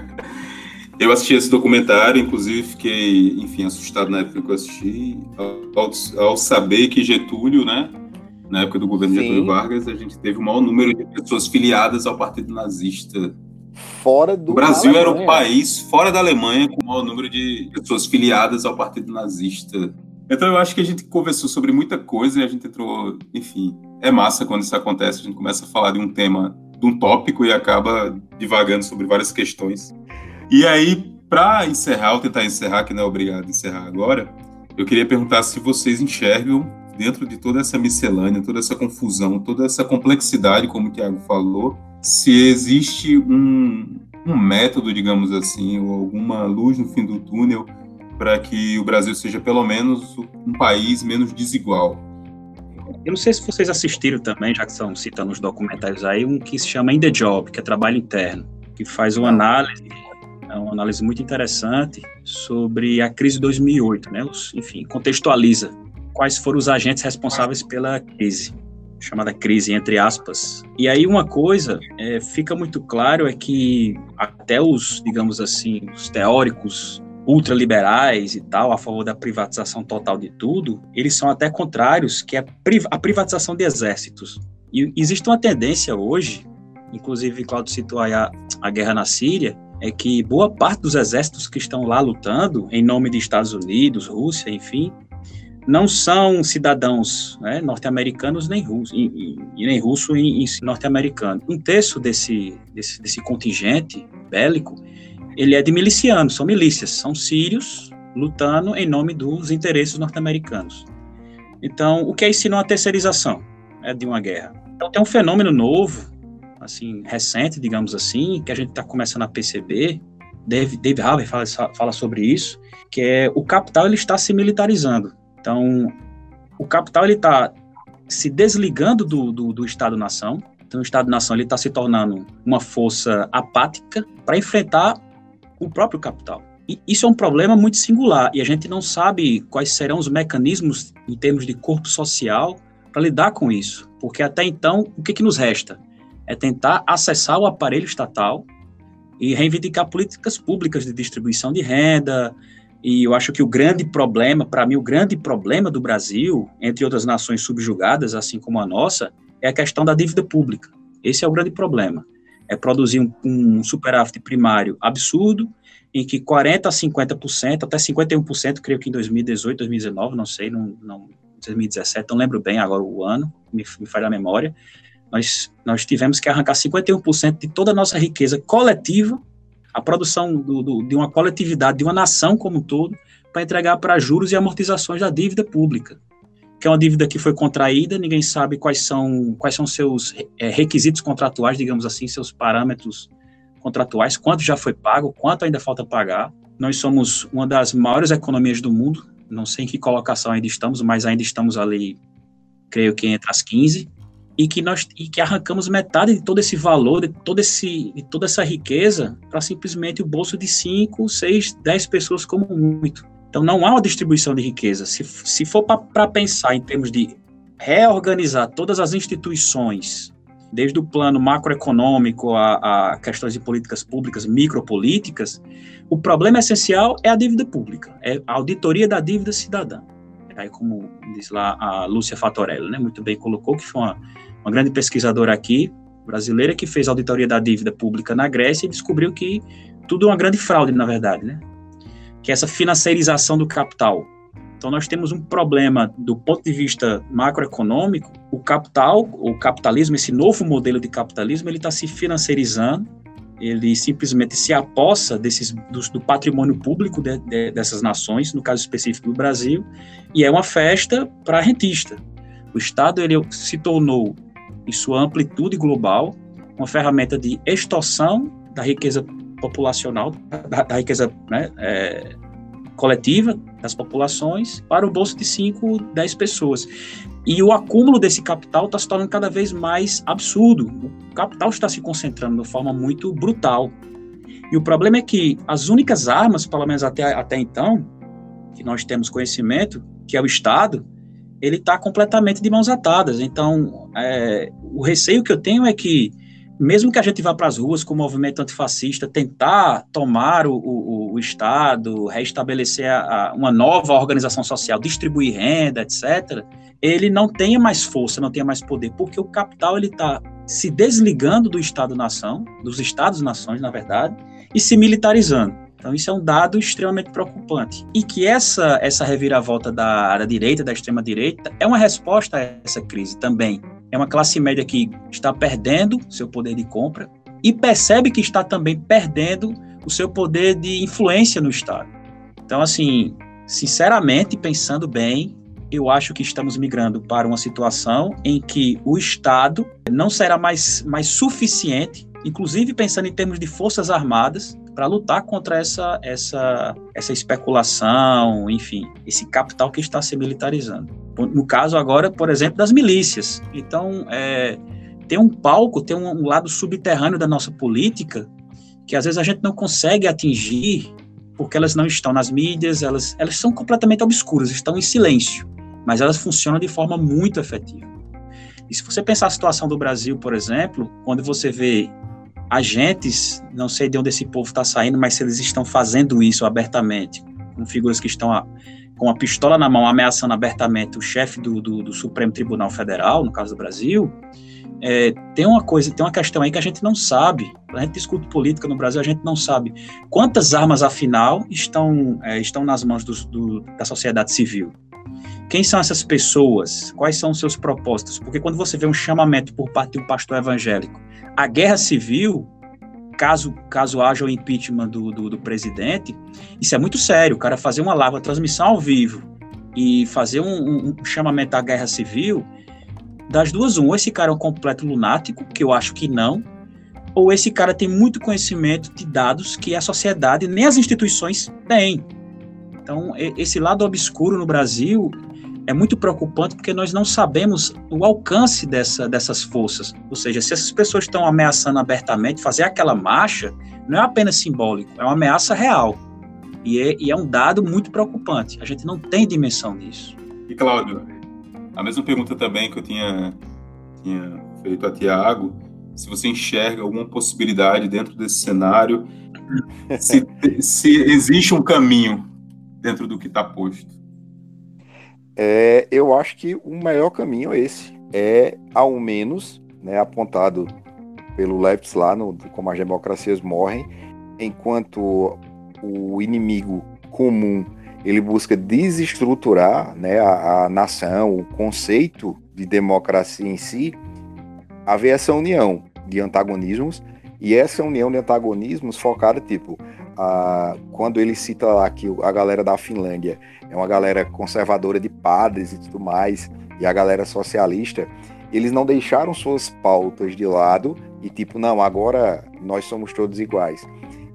eu assisti esse documentário, inclusive fiquei, enfim, assustado na época que eu assisti, ao, ao saber que Getúlio, né, na época do governo Sim. Getúlio Vargas, a gente teve o maior número de pessoas filiadas ao Partido Nazista. Fora do. O Brasil era o país, fora da Alemanha, com o maior número de pessoas filiadas ao Partido Nazista. Então eu acho que a gente conversou sobre muita coisa e a gente entrou. Enfim, é massa quando isso acontece, a gente começa a falar de um tema, de um tópico e acaba divagando sobre várias questões. E aí, para encerrar, ou tentar encerrar, que não é obrigado a encerrar agora, eu queria perguntar se vocês enxergam dentro de toda essa miscelânea, toda essa confusão, toda essa complexidade, como o Tiago falou, se existe um, um método, digamos assim, ou alguma luz no fim do túnel para que o Brasil seja pelo menos um país menos desigual. Eu não sei se vocês assistiram também, já que estão citando os documentários aí, um que se chama In the Job, que é trabalho interno, que faz uma análise, é uma análise muito interessante sobre a crise de 2008, né? enfim, contextualiza quais foram os agentes responsáveis pela crise, chamada crise entre aspas. E aí uma coisa é, fica muito claro é que até os, digamos assim, os teóricos ultraliberais e tal, a favor da privatização total de tudo, eles são até contrários que é a privatização de exércitos. E existe uma tendência hoje, inclusive Claudio citou aí a, a guerra na Síria, é que boa parte dos exércitos que estão lá lutando em nome de Estados Unidos, Rússia, enfim, não são cidadãos né, norte-americanos nem russos, e, e, nem russo e, e norte-americano. Um terço desse, desse, desse contingente bélico, ele é de milicianos, são milícias, são sírios lutando em nome dos interesses norte-americanos. Então, o que é isso não a terceirização é de uma guerra? Então, tem um fenômeno novo, assim, recente, digamos assim, que a gente está começando a perceber, David, David Harvey fala, fala sobre isso, que é o capital ele está se militarizando. Então, o capital ele está se desligando do, do, do Estado-nação. Então, o Estado-nação está se tornando uma força apática para enfrentar o próprio capital. E isso é um problema muito singular e a gente não sabe quais serão os mecanismos em termos de corpo social para lidar com isso, porque até então o que, que nos resta é tentar acessar o aparelho estatal e reivindicar políticas públicas de distribuição de renda, e eu acho que o grande problema, para mim, o grande problema do Brasil, entre outras nações subjugadas, assim como a nossa, é a questão da dívida pública. Esse é o grande problema. É produzir um, um superávit primário absurdo, em que 40% a 50%, até 51%, creio que em 2018, 2019, não sei, não, não, 2017, não lembro bem agora o ano, me, me falha a memória, nós, nós tivemos que arrancar 51% de toda a nossa riqueza coletiva a produção do, do, de uma coletividade, de uma nação como um todo, para entregar para juros e amortizações da dívida pública, que é uma dívida que foi contraída, ninguém sabe quais são quais são seus é, requisitos contratuais, digamos assim, seus parâmetros contratuais, quanto já foi pago, quanto ainda falta pagar. Nós somos uma das maiores economias do mundo, não sei em que colocação ainda estamos, mas ainda estamos ali, creio que entre as 15 e que nós e que arrancamos metade de todo esse valor, de, todo esse, de toda essa riqueza para simplesmente o bolso de 5, 6, 10 pessoas como muito. Então não há uma distribuição de riqueza. Se, se for para pensar em termos de reorganizar todas as instituições, desde o plano macroeconômico a, a questões de políticas públicas, micropolíticas, o problema essencial é a dívida pública, é a auditoria da dívida cidadã. Aí, como diz lá a Lúcia Fatorelli, né, muito bem colocou, que foi uma, uma grande pesquisadora aqui, brasileira, que fez auditoria da dívida pública na Grécia e descobriu que tudo é uma grande fraude, na verdade, né? Que é essa financiarização do capital. Então, nós temos um problema do ponto de vista macroeconômico, o capital, o capitalismo, esse novo modelo de capitalismo, ele está se financiarizando, ele simplesmente se apossa desses, do, do patrimônio público de, de, dessas nações, no caso específico do Brasil, e é uma festa para rentista. O Estado ele se tornou em sua amplitude global, uma ferramenta de extorsão da riqueza populacional, da, da riqueza né, é, coletiva das populações para o bolso de 5, 10 pessoas. E o acúmulo desse capital está se tornando cada vez mais absurdo. O capital está se concentrando de forma muito brutal. E o problema é que as únicas armas, pelo menos até, até então, que nós temos conhecimento, que é o Estado, ele está completamente de mãos atadas. Então, é, o receio que eu tenho é que, mesmo que a gente vá para as ruas com o movimento antifascista, tentar tomar o, o, o Estado, restabelecer a, a, uma nova organização social, distribuir renda, etc., ele não tenha mais força, não tenha mais poder, porque o capital ele está se desligando do Estado-nação, dos Estados-nações, na verdade, e se militarizando. Então, isso é um dado extremamente preocupante. E que essa, essa reviravolta da, da direita, da extrema-direita, é uma resposta a essa crise também. É uma classe média que está perdendo seu poder de compra e percebe que está também perdendo o seu poder de influência no Estado. Então, assim, sinceramente, pensando bem, eu acho que estamos migrando para uma situação em que o Estado não será mais, mais suficiente, inclusive pensando em termos de forças armadas, para lutar contra essa, essa, essa especulação, enfim, esse capital que está se militarizando. No caso agora, por exemplo, das milícias. Então, é, tem um palco, tem um, um lado subterrâneo da nossa política que às vezes a gente não consegue atingir porque elas não estão nas mídias, elas, elas são completamente obscuras, estão em silêncio, mas elas funcionam de forma muito efetiva. E se você pensar a situação do Brasil, por exemplo, quando você vê agentes, não sei de onde esse povo está saindo, mas se eles estão fazendo isso abertamente, com figuras que estão a, com a pistola na mão ameaçando abertamente o chefe do, do, do, Supremo Tribunal Federal, no caso do Brasil, é, tem uma coisa, tem uma questão aí que a gente não sabe. A gente discute política no Brasil, a gente não sabe quantas armas, afinal, estão, é, estão nas mãos do, do, da sociedade civil. Quem são essas pessoas? Quais são os seus propósitos? Porque quando você vê um chamamento por parte de um pastor evangélico, a guerra civil, caso, caso haja o impeachment do, do, do presidente, isso é muito sério. O cara fazer uma live, uma transmissão ao vivo e fazer um, um, chamamento à guerra civil, das duas, um, ou esse cara é um completo lunático, que eu acho que não, ou esse cara tem muito conhecimento de dados que a sociedade nem as instituições têm. Então, esse lado obscuro no Brasil é muito preocupante porque nós não sabemos o alcance dessa, dessas forças. Ou seja, se essas pessoas estão ameaçando abertamente, fazer aquela marcha não é apenas simbólico, é uma ameaça real. E é, e é um dado muito preocupante. A gente não tem dimensão disso. E, Cláudio, a mesma pergunta também que eu tinha, tinha feito a Tiago, se você enxerga alguma possibilidade dentro desse cenário, se, se existe um caminho dentro do que está posto? É, eu acho que o melhor caminho é esse. É, ao menos, né, apontado pelo Leibniz lá no Como as Democracias Morrem, enquanto o inimigo comum ele busca desestruturar né, a, a nação, o conceito de democracia em si, haver essa união de antagonismos e essa união de antagonismos focada, tipo, a, quando ele cita lá que a galera da Finlândia é uma galera conservadora de padres e tudo mais, e a galera socialista, eles não deixaram suas pautas de lado e tipo, não, agora nós somos todos iguais.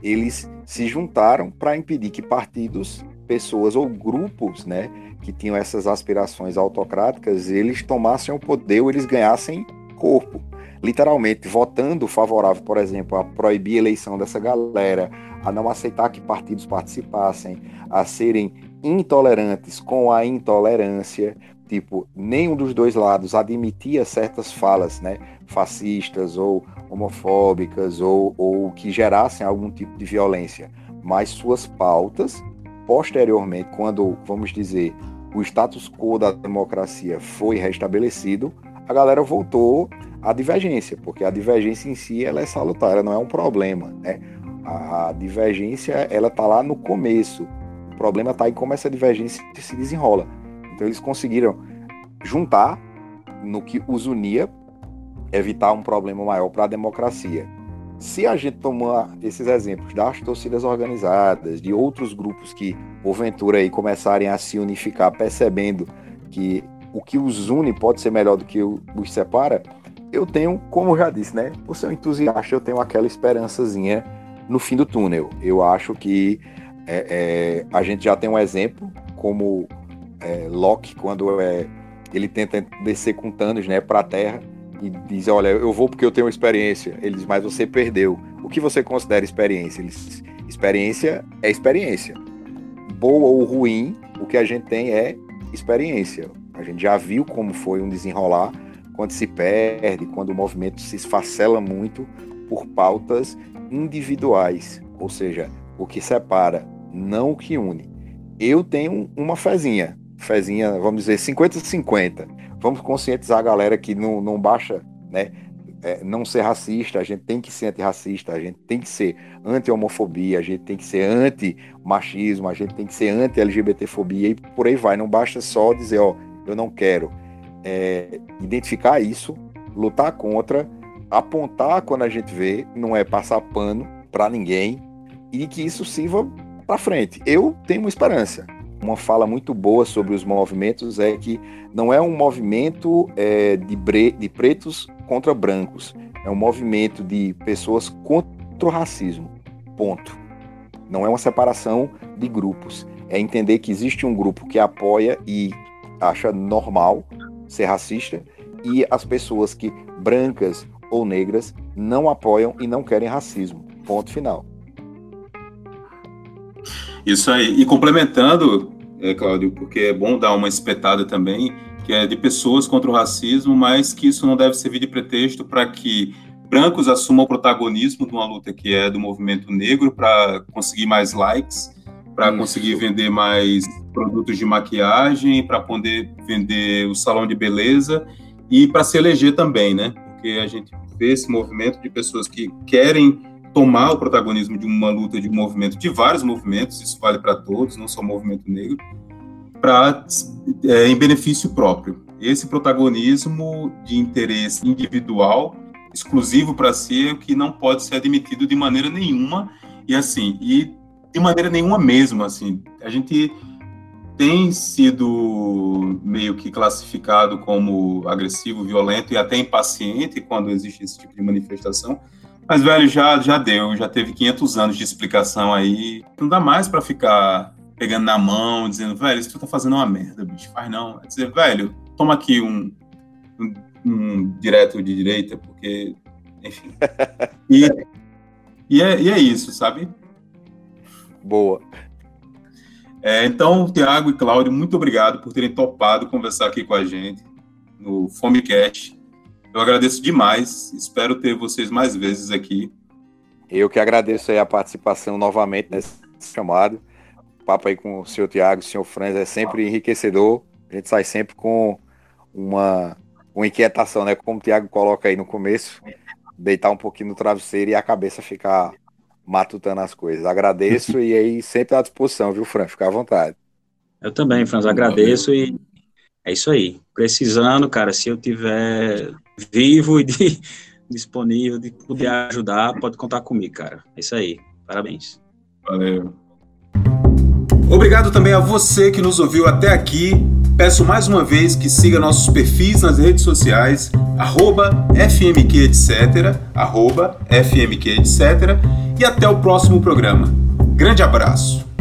Eles se juntaram para impedir que partidos, pessoas ou grupos, né, que tinham essas aspirações autocráticas, eles tomassem o poder eles ganhassem corpo literalmente votando favorável, por exemplo, a proibir a eleição dessa galera, a não aceitar que partidos participassem, a serem intolerantes com a intolerância, tipo, nenhum dos dois lados admitia certas falas, né, fascistas ou homofóbicas ou, ou que gerassem algum tipo de violência, mas suas pautas, posteriormente, quando, vamos dizer, o status quo da democracia foi restabelecido, a galera voltou à divergência, porque a divergência em si ela é salutar, ela não é um problema, né? A, divergência ela tá lá no começo. O problema está em como essa divergência se desenrola. Então eles conseguiram juntar no que os unia, evitar um problema maior para a democracia. Se a gente tomar esses exemplos das torcidas organizadas, de outros grupos que porventura aí começarem a se unificar, percebendo que o que os une pode ser melhor do que os separa, eu tenho, como já disse, né? Por ser um entusiasta, eu tenho aquela esperançazinha no fim do túnel. Eu acho que é, é, a gente já tem um exemplo, como é, Loki, quando é, ele tenta descer com Thanos né, para a Terra e diz: Olha, eu vou porque eu tenho experiência. Ele diz: Mas você perdeu. O que você considera experiência? Ele diz, experiência é experiência. Boa ou ruim, o que a gente tem é experiência. A gente já viu como foi um desenrolar quando se perde, quando o movimento se esfacela muito por pautas individuais, ou seja, o que separa, não o que une. Eu tenho uma fezinha, fezinha, vamos dizer, 50-50. Vamos conscientizar a galera que não, não baixa, né? É, não ser racista, a gente tem que ser antirracista, a gente tem que ser anti-homofobia, a gente tem que ser anti-machismo, a gente tem que ser anti-LGBTfobia e por aí vai. Não basta só dizer, ó, eu não quero. É, identificar isso, lutar contra, apontar quando a gente vê, não é passar pano para ninguém e que isso sirva para frente. Eu tenho uma esperança. Uma fala muito boa sobre os movimentos é que não é um movimento é, de, bre de pretos contra brancos, é um movimento de pessoas contra o racismo. Ponto. Não é uma separação de grupos. É entender que existe um grupo que apoia e acha normal ser racista e as pessoas que brancas ou negras não apoiam e não querem racismo. Ponto final. Isso aí. E complementando, é, Cláudio, porque é bom dar uma espetada também, que é de pessoas contra o racismo, mas que isso não deve servir de pretexto para que brancos assumam o protagonismo de uma luta que é do movimento negro para conseguir mais likes para conseguir vender mais produtos de maquiagem, para poder vender o salão de beleza e para se eleger também, né? Porque a gente vê esse movimento de pessoas que querem tomar o protagonismo de uma luta, de um movimento, de vários movimentos, isso vale para todos, não só o movimento negro, para é, em benefício próprio. Esse protagonismo de interesse individual, exclusivo para si, é o que não pode ser admitido de maneira nenhuma e assim e de maneira nenhuma mesmo, assim. A gente tem sido meio que classificado como agressivo, violento e até impaciente quando existe esse tipo de manifestação. Mas, velho, já, já deu, já teve 500 anos de explicação aí. Não dá mais para ficar pegando na mão, dizendo, velho, isso tu tá fazendo uma merda, bicho, faz não. É dizer, velho, toma aqui um, um, um direto de direita, porque, enfim. e, e, é, e é isso, sabe? Boa. É, então, Tiago e Cláudio, muito obrigado por terem topado conversar aqui com a gente no Fomecast. Eu agradeço demais, espero ter vocês mais vezes aqui. Eu que agradeço a participação novamente nesse chamado. O papo aí com o senhor Tiago e o senhor Franz é sempre enriquecedor. A gente sai sempre com uma, uma inquietação, né? Como o Tiago coloca aí no começo, deitar um pouquinho no travesseiro e a cabeça ficar matutando as coisas. Agradeço e aí sempre à disposição, viu, Fran? Fica à vontade. Eu também, Franz, agradeço e é isso aí. Precisando, cara, se eu tiver vivo e de, disponível de poder ajudar, pode contar comigo, cara. É isso aí. Parabéns. Valeu. Obrigado também a você que nos ouviu até aqui. Peço mais uma vez que siga nossos perfis nas redes sociais, arroba FMQEtc, arroba e até o próximo programa. Grande abraço!